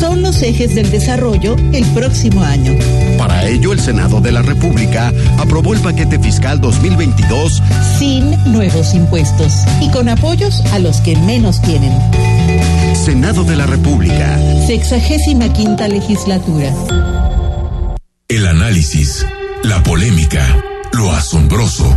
son los ejes del desarrollo el próximo año. Para ello, el Senado de la República aprobó el paquete fiscal 2022 Sin nuevos impuestos y con apoyos a los que menos tienen. Senado de la República. Sexagésima quinta legislatura. El análisis, la polémica, lo asombroso,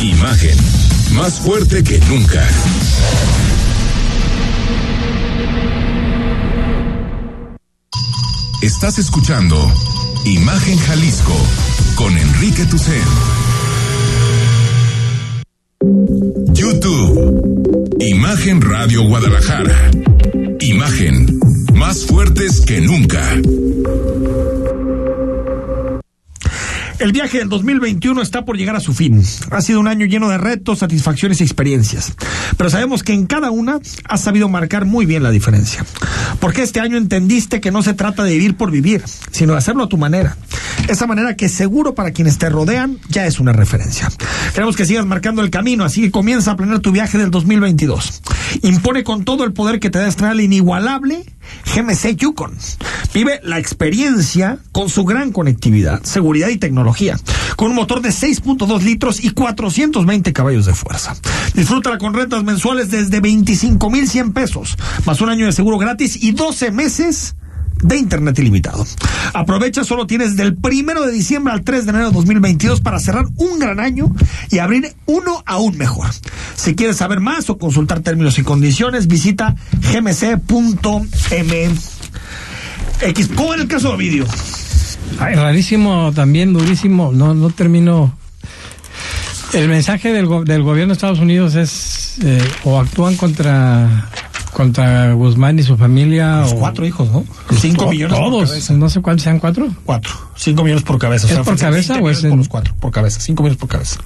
Imagen, más fuerte que nunca. Estás escuchando Imagen Jalisco con Enrique Tucen. YouTube. Imagen Radio Guadalajara. Imagen. Más fuertes que nunca. El viaje del 2021 está por llegar a su fin. Ha sido un año lleno de retos, satisfacciones y experiencias. Pero sabemos que en cada una has sabido marcar muy bien la diferencia. Porque este año entendiste que no se trata de vivir por vivir, sino de hacerlo a tu manera. Esa manera que seguro para quienes te rodean ya es una referencia. Queremos que sigas marcando el camino, así que comienza a planear tu viaje del 2022. Impone con todo el poder que te da estrenar el inigualable GMC Yukon. Vive la experiencia con su gran conectividad, seguridad y tecnología, con un motor de 6.2 litros y 420 caballos de fuerza. Disfrútala con rentas mensuales desde 25,100 pesos, más un año de seguro gratis y 12 meses de internet ilimitado. Aprovecha, solo tienes del primero de diciembre al 3 de enero de 2022 para cerrar un gran año y abrir uno aún mejor. Si quieres saber más o consultar términos y condiciones, visita gmc.mx. ¿Cómo en el caso de Ovidio? Rarísimo también, durísimo. No, no termino. El mensaje del, del gobierno de Estados Unidos es eh, o actúan contra contra Guzmán y su familia Los o cuatro hijos, ¿no? Cinco to- millones por todos, cabeza. no sé cuántos sean cuatro. Cuatro. Cinco millones por cabeza. ¿Es por ofrecen cabeza 20 o es millones por en- los cuatro? Por cabeza. Cinco millones por cabeza.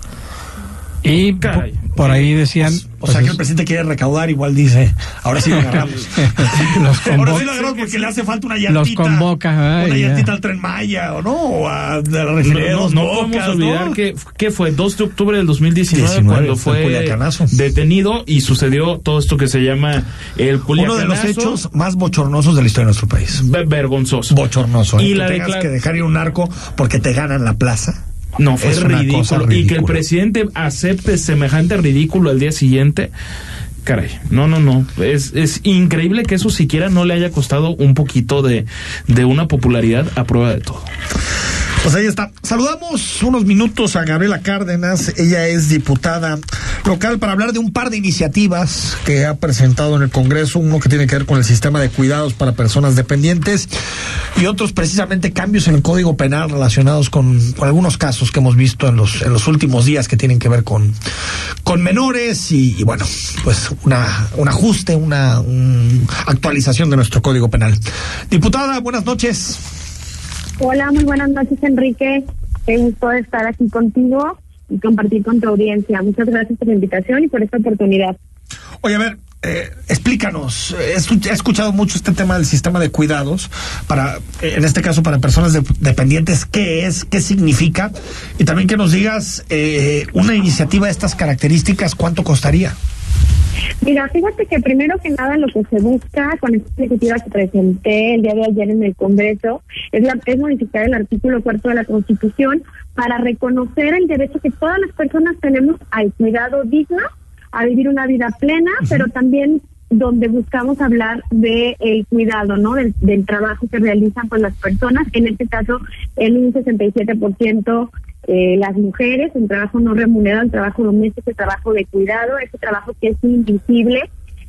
Y por, por ahí decían O sea que el presidente quiere recaudar, igual dice, ahora sí lo agarramos. los ahora sí lo agarramos porque le hace falta una los llantita. convoca ay, una ya. llantita al tren Maya, o no, o a de la No, no, no Bocas, podemos olvidar ¿no? que, que fue 2 de octubre del 2019 19, cuando fue detenido y sucedió todo esto que se llama el Uno de los hechos más bochornosos de la historia de nuestro país. Ve- vergonzoso. Bochornoso. ¿eh? Y que la tengas que dejar ir un arco porque te ganan la plaza. No, fue Es ridículo. Y que el presidente acepte semejante ridículo al día siguiente. Caray, no, no, no. Es, es increíble que eso siquiera no le haya costado un poquito de, de una popularidad a prueba de todo. Pues ahí está. Saludamos unos minutos a Gabriela Cárdenas. Ella es diputada local para hablar de un par de iniciativas que ha presentado en el Congreso. Uno que tiene que ver con el sistema de cuidados para personas dependientes y otros precisamente cambios en el Código Penal relacionados con, algunos casos que hemos visto en los, en los últimos días que tienen que ver con, con menores y, y bueno, pues una, un ajuste, una un actualización de nuestro Código Penal. Diputada, buenas noches. Hola, muy buenas noches, Enrique. Qué gusto estar aquí contigo y compartir con tu audiencia. Muchas gracias por la invitación y por esta oportunidad. Oye, a ver, eh, explícanos. He, escu- he escuchado mucho este tema del sistema de cuidados para, eh, en este caso, para personas de- dependientes. ¿Qué es? ¿Qué significa? Y también que nos digas eh, una iniciativa de estas características, ¿cuánto costaría? Mira, fíjate que primero que nada lo que se busca con esta iniciativa que presenté el día de ayer en el Congreso es, la, es modificar el artículo cuarto de la Constitución para reconocer el derecho que todas las personas tenemos al cuidado digno, a vivir una vida plena, pero también donde buscamos hablar de el cuidado, ¿no? Del, del trabajo que realizan pues las personas, en este caso en un 67% eh, las mujeres, el trabajo no remunerado, el trabajo doméstico, el trabajo de cuidado, ese trabajo que es invisible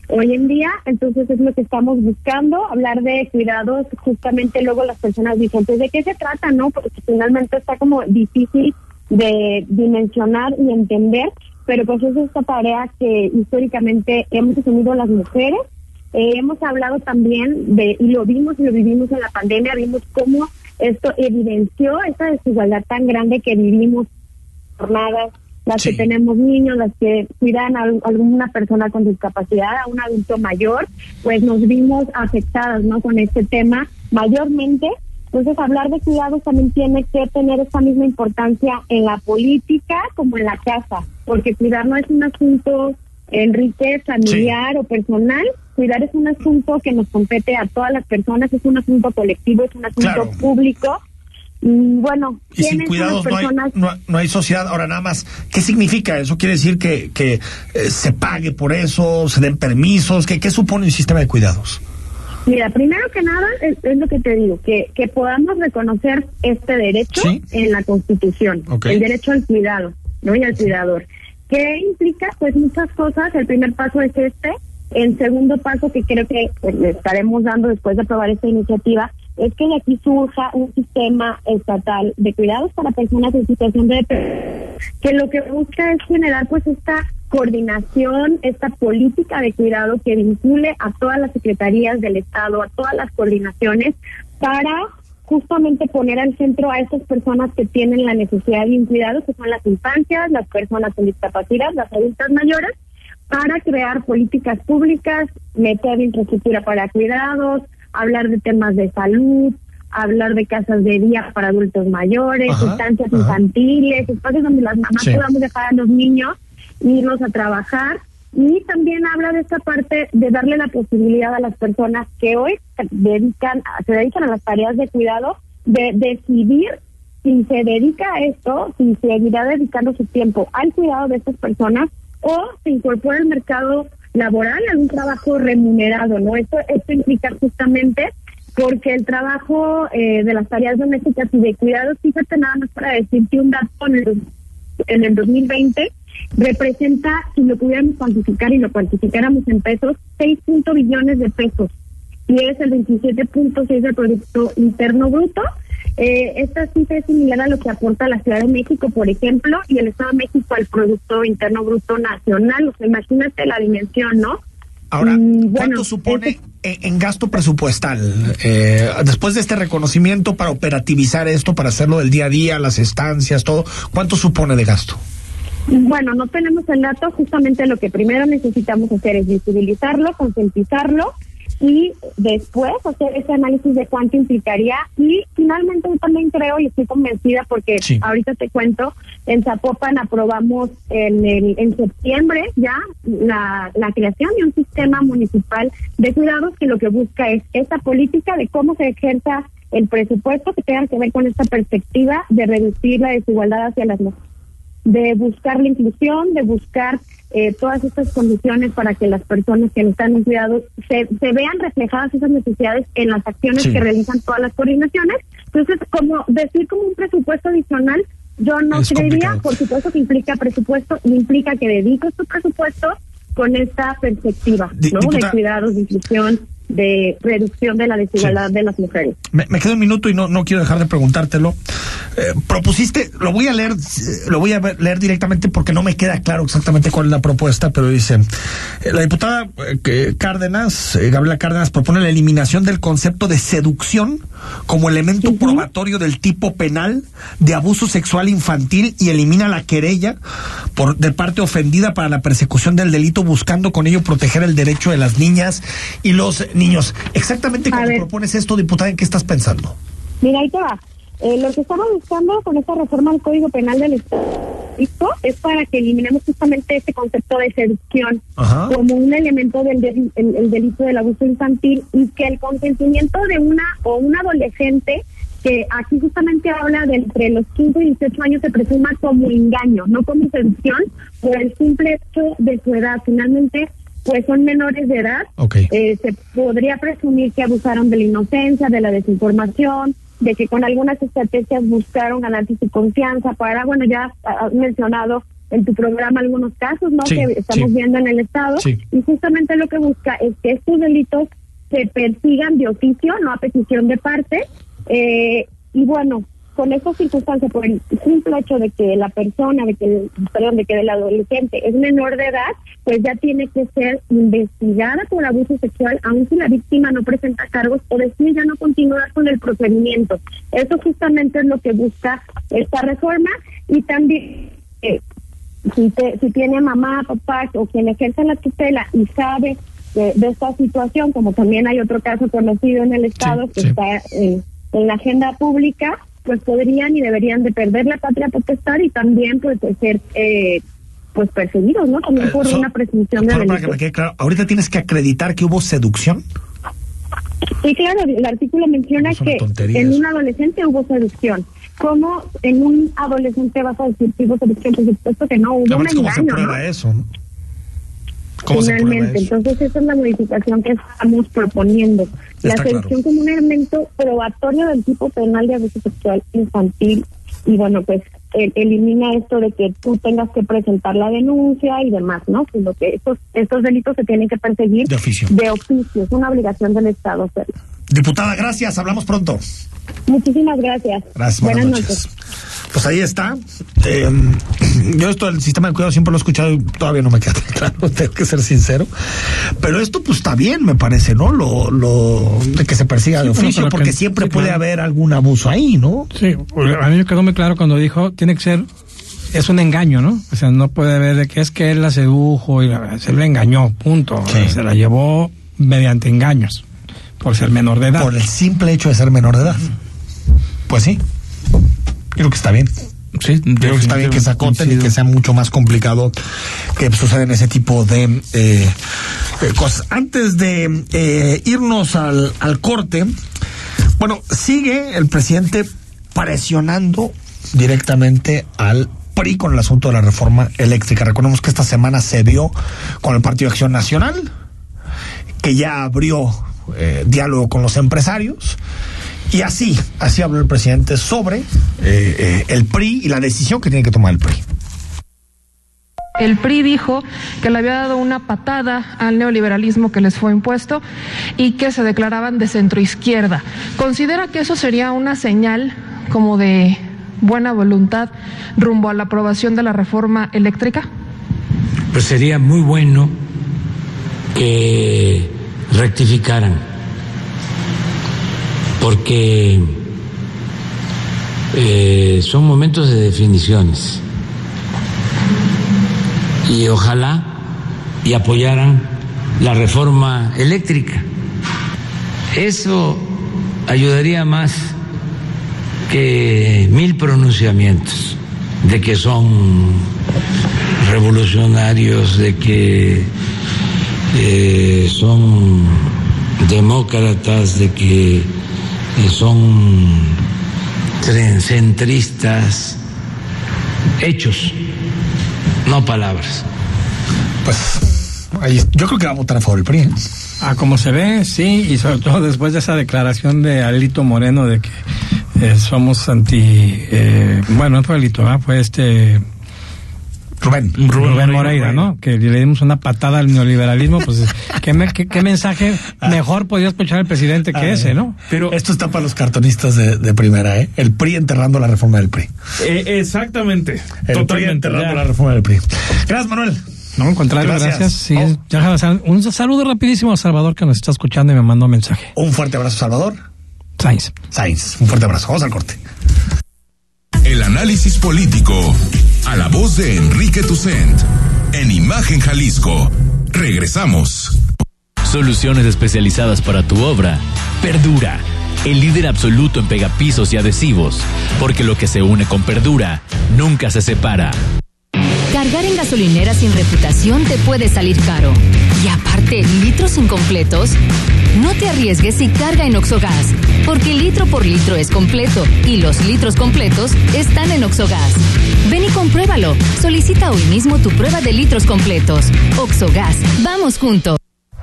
hoy en día, entonces es lo que estamos buscando, hablar de cuidados, justamente luego las personas dicen, pues de qué se trata, ¿no? Porque finalmente está como difícil de dimensionar y entender, pero pues es esta tarea que históricamente hemos asumido las mujeres. Eh, hemos hablado también de, y lo vimos y lo vivimos en la pandemia, vimos cómo esto evidenció esta desigualdad tan grande que vivimos jornadas, las que tenemos niños, las que cuidan a al- alguna persona con discapacidad, a un adulto mayor, pues nos vimos afectadas, ¿no? Con este tema mayormente. Entonces, hablar de cuidados también tiene que tener esta misma importancia en la política como en la casa, porque cuidar no es un asunto, Enrique, familiar o personal. Cuidar es un asunto que nos compete a todas las personas, es un asunto colectivo, es un asunto Claro. público Mm, Bueno, Y sin ¿quiénes son las cuidados no hay, personas? no, no hay sociedad. Ahora nada más, ¿qué significa eso? ¿Quiere decir que, que eh, se pague por eso, se den permisos? ¿Qué, ¿Qué supone un sistema de cuidados? Mira, primero que nada es, es lo que te digo, que, que podamos reconocer este derecho en la Constitución, el derecho al cuidado, ¿no? Y al cuidador. ¿Qué implica? Pues muchas cosas. El primer paso es este. El segundo paso que creo que pues, le estaremos dando después de aprobar esta iniciativa es que de aquí surja un sistema estatal de cuidados para personas en situación de que lo que busca es generar pues esta coordinación, esta política de cuidado que vincule a todas las secretarías del Estado, a todas las coordinaciones, para justamente poner al centro a estas personas que tienen la necesidad de un cuidado, que son las infancias, las personas con discapacidad, las adultas mayores, para crear políticas públicas, meter infraestructura para cuidados, hablar de temas de salud, hablar de casas de día para adultos mayores, Ajá, estancias ajá. infantiles, espacios donde las mamás Sí. podamos dejar a los niños, irnos a trabajar. Y también habla de esta parte de darle la posibilidad a las personas que hoy dedican, se dedican a las tareas de cuidado, de decidir si se dedica a esto, si seguirá dedicando su tiempo al cuidado de estas personas o se incorpora al mercado laboral a un trabajo remunerado, ¿no? Esto, esto implica justamente porque el trabajo eh, de las tareas domésticas y de cuidados, fíjate nada más para decirte un dato en el, en el 2020, representa, si lo pudiéramos cuantificar y lo cuantificáramos en pesos, 6 punto billones de pesos y es el 27.6 del Producto Interno Bruto. Eh, esta cifra es similar a lo que aporta la Ciudad de México, por ejemplo, y el Estado de México al Producto Interno Bruto Nacional. O sea, imagínate la dimensión, ¿no? Ahora, Mm, ¿cuánto bueno, supone en, en gasto presupuestal? Eh, después de este reconocimiento para operativizar esto, para hacerlo del día a día, las estancias, todo, ¿cuánto supone de gasto? Bueno, no tenemos el dato. Justamente lo que primero necesitamos hacer es visibilizarlo, concientizarlo y después hacer ese análisis de cuánto implicaría. Y finalmente yo también creo y estoy convencida porque ahorita te cuento, en Zapopan aprobamos en, el, en septiembre ya la, la creación de un sistema municipal de cuidados que lo que busca es esta política de cómo se ejerza el presupuesto que tenga que ver con esta perspectiva de reducir la desigualdad hacia las mujeres de buscar la inclusión, de buscar eh, todas estas condiciones para que las personas que están en cuidado se, se vean reflejadas esas necesidades en las acciones Sí. que realizan todas las coordinaciones. Entonces, como decir como un presupuesto adicional, yo no Es creería, complicado. por supuesto que implica presupuesto y implica que dediques tu presupuesto con esta perspectiva, ¿no? De cuidados, de inclusión, de reducción de la desigualdad de las mujeres. Me, me queda un minuto y no, no quiero dejar de preguntártelo. Eh, propusiste, lo voy a leer, eh, lo voy a leer directamente porque no me queda claro exactamente cuál es la propuesta, pero dice, eh, la diputada eh, Cárdenas, Gabriela Cárdenas, propone la eliminación del concepto de seducción como elemento probatorio del tipo penal de abuso sexual infantil y elimina la querella por de parte ofendida para la persecución del delito, buscando con ello proteger el derecho de las niñas y los niños. Exactamente cuando propones esto, diputada, ¿en qué estás pensando? Mira, ahí te va. Eh, lo que estamos buscando con esta reforma al Código Penal del Estado es para que eliminemos justamente este concepto de seducción Ajá. como un elemento del del- el, el delito del abuso infantil y que el consentimiento de una o un adolescente que aquí justamente habla de entre los 15 y 18 años se presuma como engaño, no como seducción, por el simple hecho de su edad. Finalmente, pues son menores de edad. Eh, se podría presumir que abusaron de la inocencia, de la desinformación, de que con algunas estrategias buscaron ganarse su confianza para, bueno, ya has mencionado en tu programa algunos casos, ¿no? Sí, que estamos sí. viendo en el Estado. Sí. Y justamente lo que busca es que estos delitos se persigan de oficio, no a petición de parte. Eh, y bueno, con estas circunstancias, por el simple hecho de que la persona, de que, perdón, de que el adolescente es menor de edad, pues ya tiene que ser investigada por abuso sexual, aun si la víctima no presenta cargos o decide ya no continuar con el procedimiento. Eso justamente es lo que busca esta reforma y también eh, si, te- si tiene mamá, papá o quien ejerce la tutela y sabe de, de esta situación, como también hay otro caso conocido en el Estado que está en, en la agenda pública, pues podrían y deberían de perder la patria potestad y también pues de ser eh, pues perseguidos, ¿no? También por so- una presunción de para que me quede claro, ahorita tienes que acreditar que hubo seducción. Sí, claro, el artículo menciona que en un adolescente hubo seducción. ¿cómo en un adolescente vas a decir que por supuesto que no hubo La un se prueba ¿no? eso. ¿no? ¿Cómo se prueba Finalmente, entonces esa es la modificación que estamos proponiendo. La claro. selección como un elemento probatorio del tipo penal de abuso sexual infantil y bueno, pues el- elimina esto de que tú tengas que presentar la denuncia y demás, ¿no? Sino que estos, estos delitos se tienen que perseguir De oficio. de oficio, es una obligación del Estado hacerlo. Diputada, gracias. Hablamos pronto. Muchísimas gracias. Gracias, buenas, noches. Pues ahí está. Eh, yo esto del sistema de cuidado siempre lo he escuchado y todavía no me queda tan claro, tengo que ser sincero. Pero esto pues está bien, me parece, ¿no? Lo, lo de que se persiga de Sí, oficio, porque que- siempre sí, puede claro. haber algún abuso ahí, ¿no? Sí, a mí me quedó muy claro cuando dijo, tiene que ser, es un engaño, ¿no? O sea, no puede haber de que es que él la sedujo y la- se le engañó, punto. Se la llevó mediante engaños, por ser menor de edad. Por el simple hecho de ser menor de edad. Pues sí. Creo que está bien. Sí, Creo que está bien que se acoten y que sea mucho más complicado que sucedan ese tipo de eh, eh, cosas. Antes de eh, irnos al, al corte, bueno, sigue el presidente presionando directamente al PRI con el asunto de la reforma eléctrica. Recordemos que esta semana se vio con el Partido de Acción Nacional, que ya abrió eh, diálogo con los empresarios. Y así, así habló el presidente sobre eh, eh, el PRI y la decisión que tiene que tomar el PRI. El PRI dijo que le había dado una patada al neoliberalismo que les fue impuesto y que se declaraban de centroizquierda. ¿Considera que eso sería una señal como de buena voluntad rumbo a la aprobación de la reforma eléctrica? Pues sería muy bueno que rectificaran, porque eh, son momentos de definiciones y ojalá y apoyaran la reforma eléctrica. Eso ayudaría más que mil pronunciamientos de que son revolucionarios, de que eh, son demócratas, de que eh, son cen- centristas, hechos, no palabras. Pues ahí, yo creo que va a votar a favor el PRI. ¿eh? Ah, como se ve, sí, y sobre todo después de esa declaración de Alito Moreno de que eh, somos anti, eh, bueno, no fue Alito, ¿verdad? fue este Rubén, Rubén, Moreira, ¿no? Que le dimos una patada al neoliberalismo, pues ¿qué, me- qué- qué mensaje mejor podía escuchar el presidente que Ah, ese, ¿no? Pero esto está para los cartonistas de, de primera, ¿eh? El PRI enterrando la reforma del PRI. Eh, exactamente. El PRI totalmente. enterrando ya. la reforma del PRI. Gracias, Manuel. No, al contrario, Gracias. gracias. Sí, ya déjame hacer un saludo rapidísimo a Salvador que nos está escuchando y me mandó un mensaje. Un fuerte abrazo, Salvador. Sainz. Sainz, un fuerte abrazo. Vamos al corte. El análisis político a la voz de Enrique Tucent en Imagen Jalisco. Regresamos. Soluciones especializadas para tu obra. Perdura, el líder absoluto en pegapisos y adhesivos, porque lo que se une con Perdura nunca se separa. Cargar en gasolinera sin reputación te puede salir caro. Y aparte, litros incompletos. No te arriesgues y carga en Oxogas, porque litro por litro es completo y los litros completos están en Oxogas. Ven y compruébalo. Solicita hoy mismo tu prueba de litros completos. Oxogas, vamos juntos.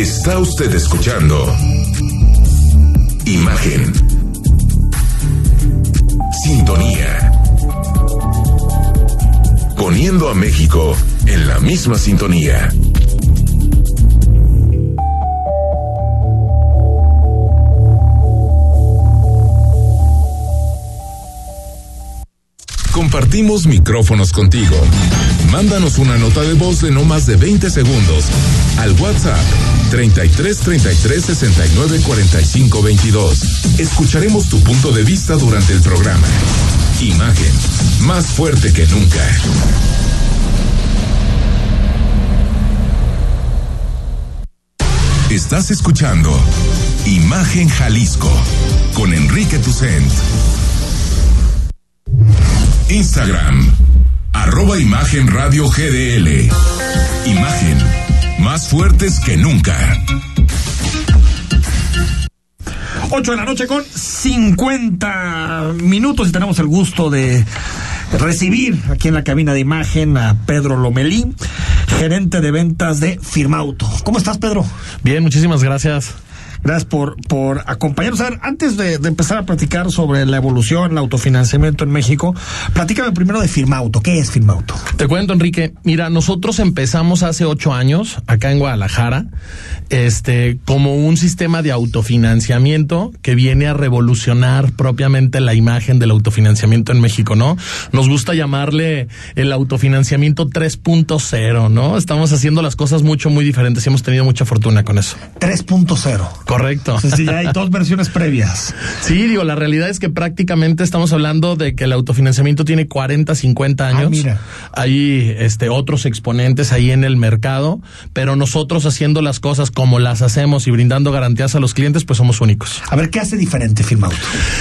Está usted escuchando Imagen. Sintonía. Poniendo a México en la misma sintonía. Compartimos micrófonos contigo. Mándanos una nota de voz de no más de 20 segundos al WhatsApp 33 33 69 45 22. Escucharemos tu punto de vista durante el programa. Imagen, más fuerte que nunca. Estás escuchando Imagen Jalisco con Enrique Tucent. Instagram, arroba Imagen Radio GDL. Imagen, más fuertes que nunca. 8 de la noche con 50 minutos y tenemos el gusto de recibir aquí en la cabina de imagen a Pedro Lomelí, gerente de ventas de Firmauto. ¿Cómo estás, Pedro? Bien, muchísimas gracias. Gracias por, por acompañarnos. A ver, antes de, de, empezar a platicar sobre la evolución, el autofinanciamiento en México, platícame primero de Firmauto. ¿Qué es Firmauto? Te cuento, Enrique. Mira, nosotros empezamos hace ocho años acá en Guadalajara, este, como un sistema de autofinanciamiento que viene a revolucionar propiamente la imagen del autofinanciamiento en México, ¿no? Nos gusta llamarle el autofinanciamiento 3.0, ¿no? Estamos haciendo las cosas mucho, muy diferentes y hemos tenido mucha fortuna con eso. 3.0. Correcto. O sea, sí, ya hay dos versiones previas. Sí, digo, la realidad es que prácticamente estamos hablando de que el autofinanciamiento tiene 40, 50 años. Ah, mira. Hay este, otros exponentes ahí en el mercado, pero nosotros haciendo las cosas como las hacemos y brindando garantías a los clientes, pues somos únicos. A ver, ¿qué hace diferente Firmauto?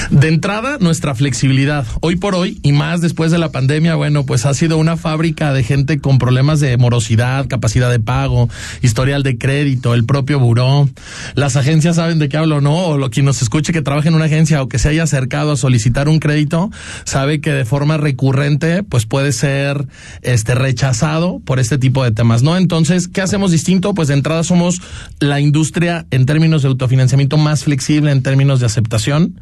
De entrada, nuestra flexibilidad. Hoy por hoy, y más después de la pandemia, bueno, pues ha sido una fábrica de gente con problemas de morosidad, capacidad de pago, historial de crédito, el propio buró, las agencias saben de qué hablo, ¿no? O lo, quien nos escuche que trabaje en una agencia o que se haya acercado a solicitar un crédito, sabe que de forma recurrente, pues puede ser este rechazado por este tipo de temas, ¿no? Entonces, ¿qué hacemos distinto? Pues de entrada somos la industria en términos de autofinanciamiento más flexible en términos de aceptación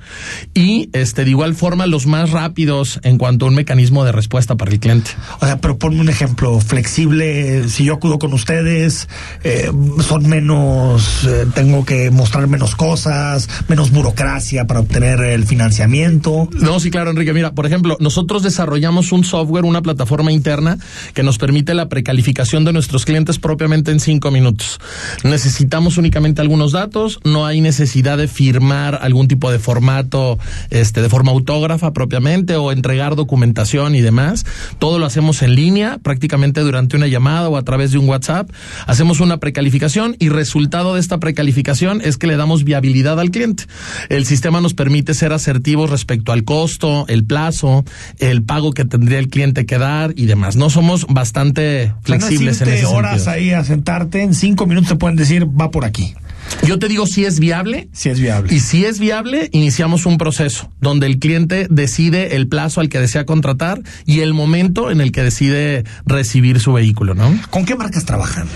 y este de igual forma los más rápidos en cuanto a un mecanismo de respuesta para el cliente. O sea, pero ponme un ejemplo flexible, si yo acudo con ustedes, eh, son menos, eh, tengo que mostrar menos cosas, menos burocracia para obtener el financiamiento. No, sí, claro, Enrique. Mira, por ejemplo, nosotros desarrollamos un software, una plataforma interna que nos permite la precalificación de nuestros clientes propiamente en cinco minutos. Necesitamos únicamente algunos datos, no hay necesidad de firmar algún tipo de formato, este, de forma autógrafa propiamente o entregar documentación y demás. Todo lo hacemos en línea, prácticamente durante una llamada o a través de un WhatsApp. Hacemos una precalificación y resultado de esta precalificación es que le damos viabilidad al cliente. El sistema nos permite ser asertivos respecto al costo, el plazo, el pago que tendría el cliente que dar y demás. No somos bastante flexibles en ese horas sentido. ahí a sentarte, en cinco minutos te pueden decir va por aquí. Yo te digo si es viable. Si es viable. Y si es viable, iniciamos un proceso donde el cliente decide el plazo al que desea contratar y el momento en el que decide recibir su vehículo, ¿no? ¿Con qué marcas trabajan?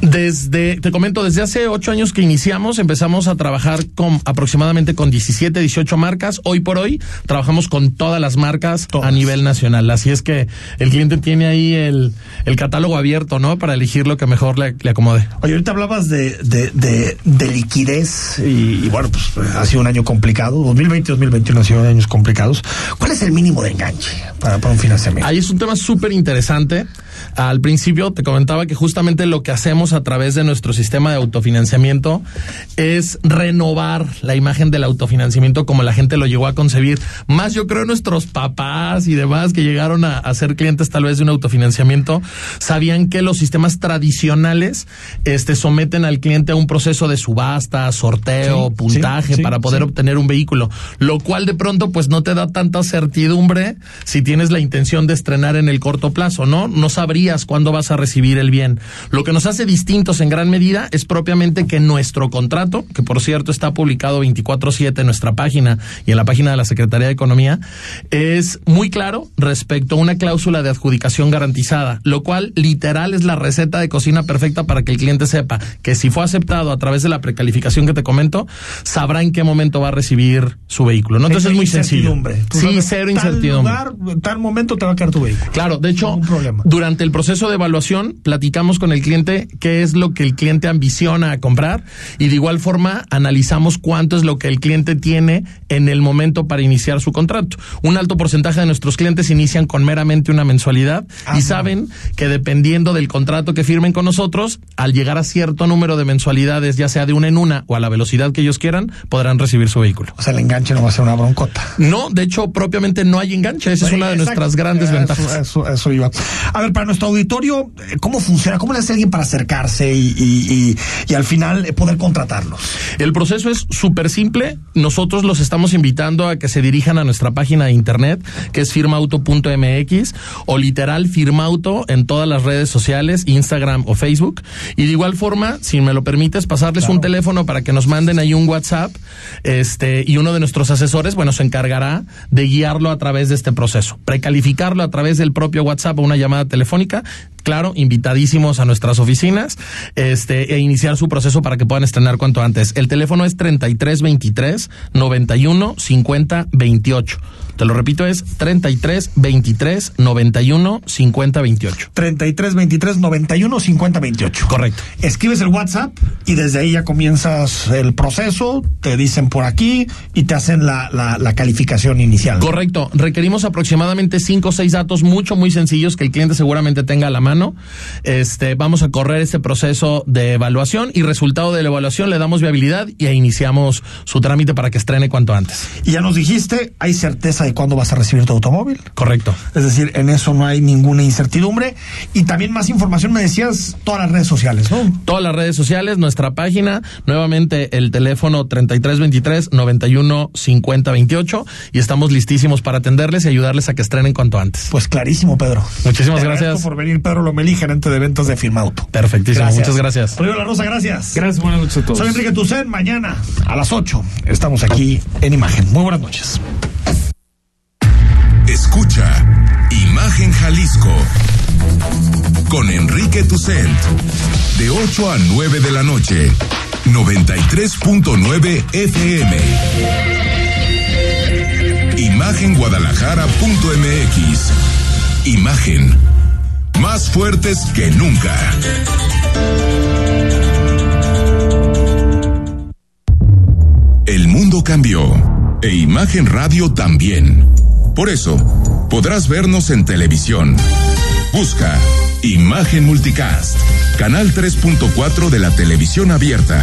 Desde, te comento, desde hace ocho años que iniciamos, empezamos a trabajar con aproximadamente con 17, 18 marcas. Hoy por hoy trabajamos con todas las marcas todas. a nivel nacional. Así es que el cliente tiene ahí el, el catálogo abierto, ¿no? Para elegir lo que mejor le, le acomode. Oye, ahorita hablabas de, de, de de, liquidez y, bueno, pues ha sido un año complicado. 2020 y 2021 han sido años complicados. ¿Cuál es el mínimo de enganche para, para un financiamiento? Ahí es un tema súper interesante. Al principio te comentaba que justamente lo que hacemos a través de nuestro sistema de autofinanciamiento es renovar la imagen del autofinanciamiento como la gente lo llegó a concebir. Más yo creo nuestros papás y demás que llegaron a, a ser clientes tal vez de un autofinanciamiento sabían que los sistemas tradicionales este, someten al cliente a un proceso de subasta, sorteo, sí, puntaje sí, para poder obtener un vehículo, lo cual de pronto pues no te da tanta certidumbre si tienes la intención de estrenar en el corto plazo, ¿no? No sabrías cuándo vas a recibir el bien. Lo que nos hace distintos en gran medida es propiamente que nuestro contrato, que por cierto está publicado 24/7 en nuestra página y en la página de la Secretaría de Economía, es muy claro respecto a una cláusula de adjudicación garantizada, lo cual literal es la receta de cocina perfecta para que el cliente sepa que si fue aceptado a través de la precalificación que te comento, sabrá en qué momento va a recibir su vehículo. ¿no? Entonces es muy sencillo. Sí, cero tal incertidumbre. Lugar, tal momento te va a quedar tu vehículo. Claro, de hecho, problema. durante durante el proceso de evaluación platicamos con el cliente qué es lo que el cliente ambiciona a comprar y de igual forma analizamos cuánto es lo que el cliente tiene en el momento para iniciar su contrato. Un alto porcentaje de nuestros clientes inician con meramente una mensualidad y saben que dependiendo del contrato que firmen con nosotros, al llegar a cierto número de mensualidades, ya sea de una en una o a la velocidad que ellos quieran, podrán recibir su vehículo. O sea, el enganche no va a ser una broncota. No, de hecho, propiamente no hay enganche. Esa es una de nuestras grandes Eso- ventajas. Eso, eso iba. A ver, para nuestro auditorio, eh, ¿cómo funciona? ¿Cómo le hace alguien para acercarse y, y, y- y al final eh, poder contratarlos? El proceso es súper simple. Nosotros los estamos invitando a que se dirijan a nuestra página de internet, que es firmauto.mx, o literal firmauto en todas las redes sociales, Instagram o Facebook. Y de igual forma, si me lo permites, pasarles un teléfono para que nos manden ahí un WhatsApp, este, y uno de nuestros asesores, bueno, se encargará de guiarlo a través de este proceso, precalificarlo a través del propio WhatsApp o una llamada telefónica. Telefónica Claro, invitadísimos a nuestras oficinas, este, e iniciar su proceso para que puedan estrenar cuanto antes. El teléfono es 3323 91 50 28. Te lo repito, es 33 23 91 50 28. 33 23 91 50 28. Correcto. Escribes el WhatsApp y desde ahí ya comienzas el proceso, te dicen por aquí y te hacen la, la, la calificación inicial. Correcto. Requerimos aproximadamente cinco o seis datos mucho, muy sencillos que el cliente seguramente tenga a la mano. Este, vamos a correr este proceso de evaluación y resultado de la evaluación le damos viabilidad y iniciamos su trámite para que estrene cuanto antes. Y ya nos dijiste, hay certeza de cuándo vas a recibir tu automóvil. Correcto. Es decir, en eso no hay ninguna incertidumbre. Y también más información, me decías, todas las redes sociales, ¿no? Todas las redes sociales, nuestra página, nuevamente el teléfono 3323 91 50 28 y estamos listísimos para atenderles y ayudarles a que estrenen cuanto antes. Pues clarísimo, Pedro. Muchísimas Te gracias. por venir, Pedro Lomelí, gerente de ventas de Firmauto. Perfectísimo, muchas gracias. Rodrigo La Rosa, gracias. Gracias, buenas noches a todos. Soy Enrique Tucen, mañana a las 8 estamos aquí en Imagen. Muy buenas noches. Escucha Imagen Jalisco con Enrique Tucent de 8 a 9 de la noche 93.9 FM Imagenguadalajara.mx Imagen más fuertes que nunca El mundo cambió e Imagen Radio también. Por eso, podrás vernos en televisión. Busca Imagen Multicast, canal 3.4 de la televisión abierta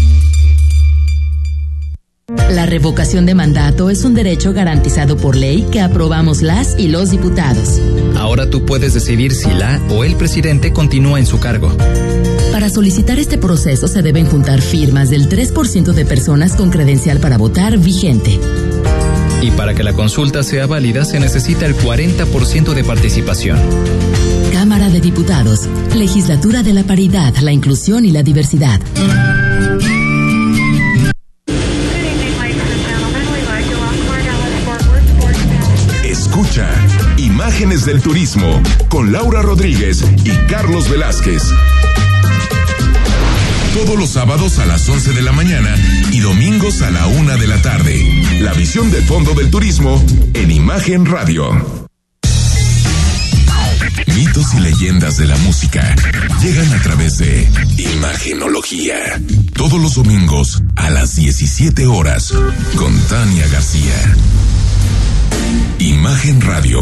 La revocación de mandato es un derecho garantizado por ley que aprobamos las y los diputados. Ahora tú puedes decidir si la o el presidente continúa en su cargo. Para solicitar este proceso se deben juntar firmas del 3% de personas con credencial para votar vigente. Y para que la consulta sea válida se necesita el 40% de participación. Cámara de Diputados, Legislatura de la Paridad, la Inclusión y la Diversidad. Imágenes del Turismo con Laura Rodríguez y Carlos Velázquez. Todos los sábados a las 11 de la mañana y domingos a la una de la tarde. La visión de fondo del turismo en Imagen Radio. Mitos y leyendas de la música llegan a través de Imagenología. Todos los domingos a las 17 horas con Tania García. Imagen Radio.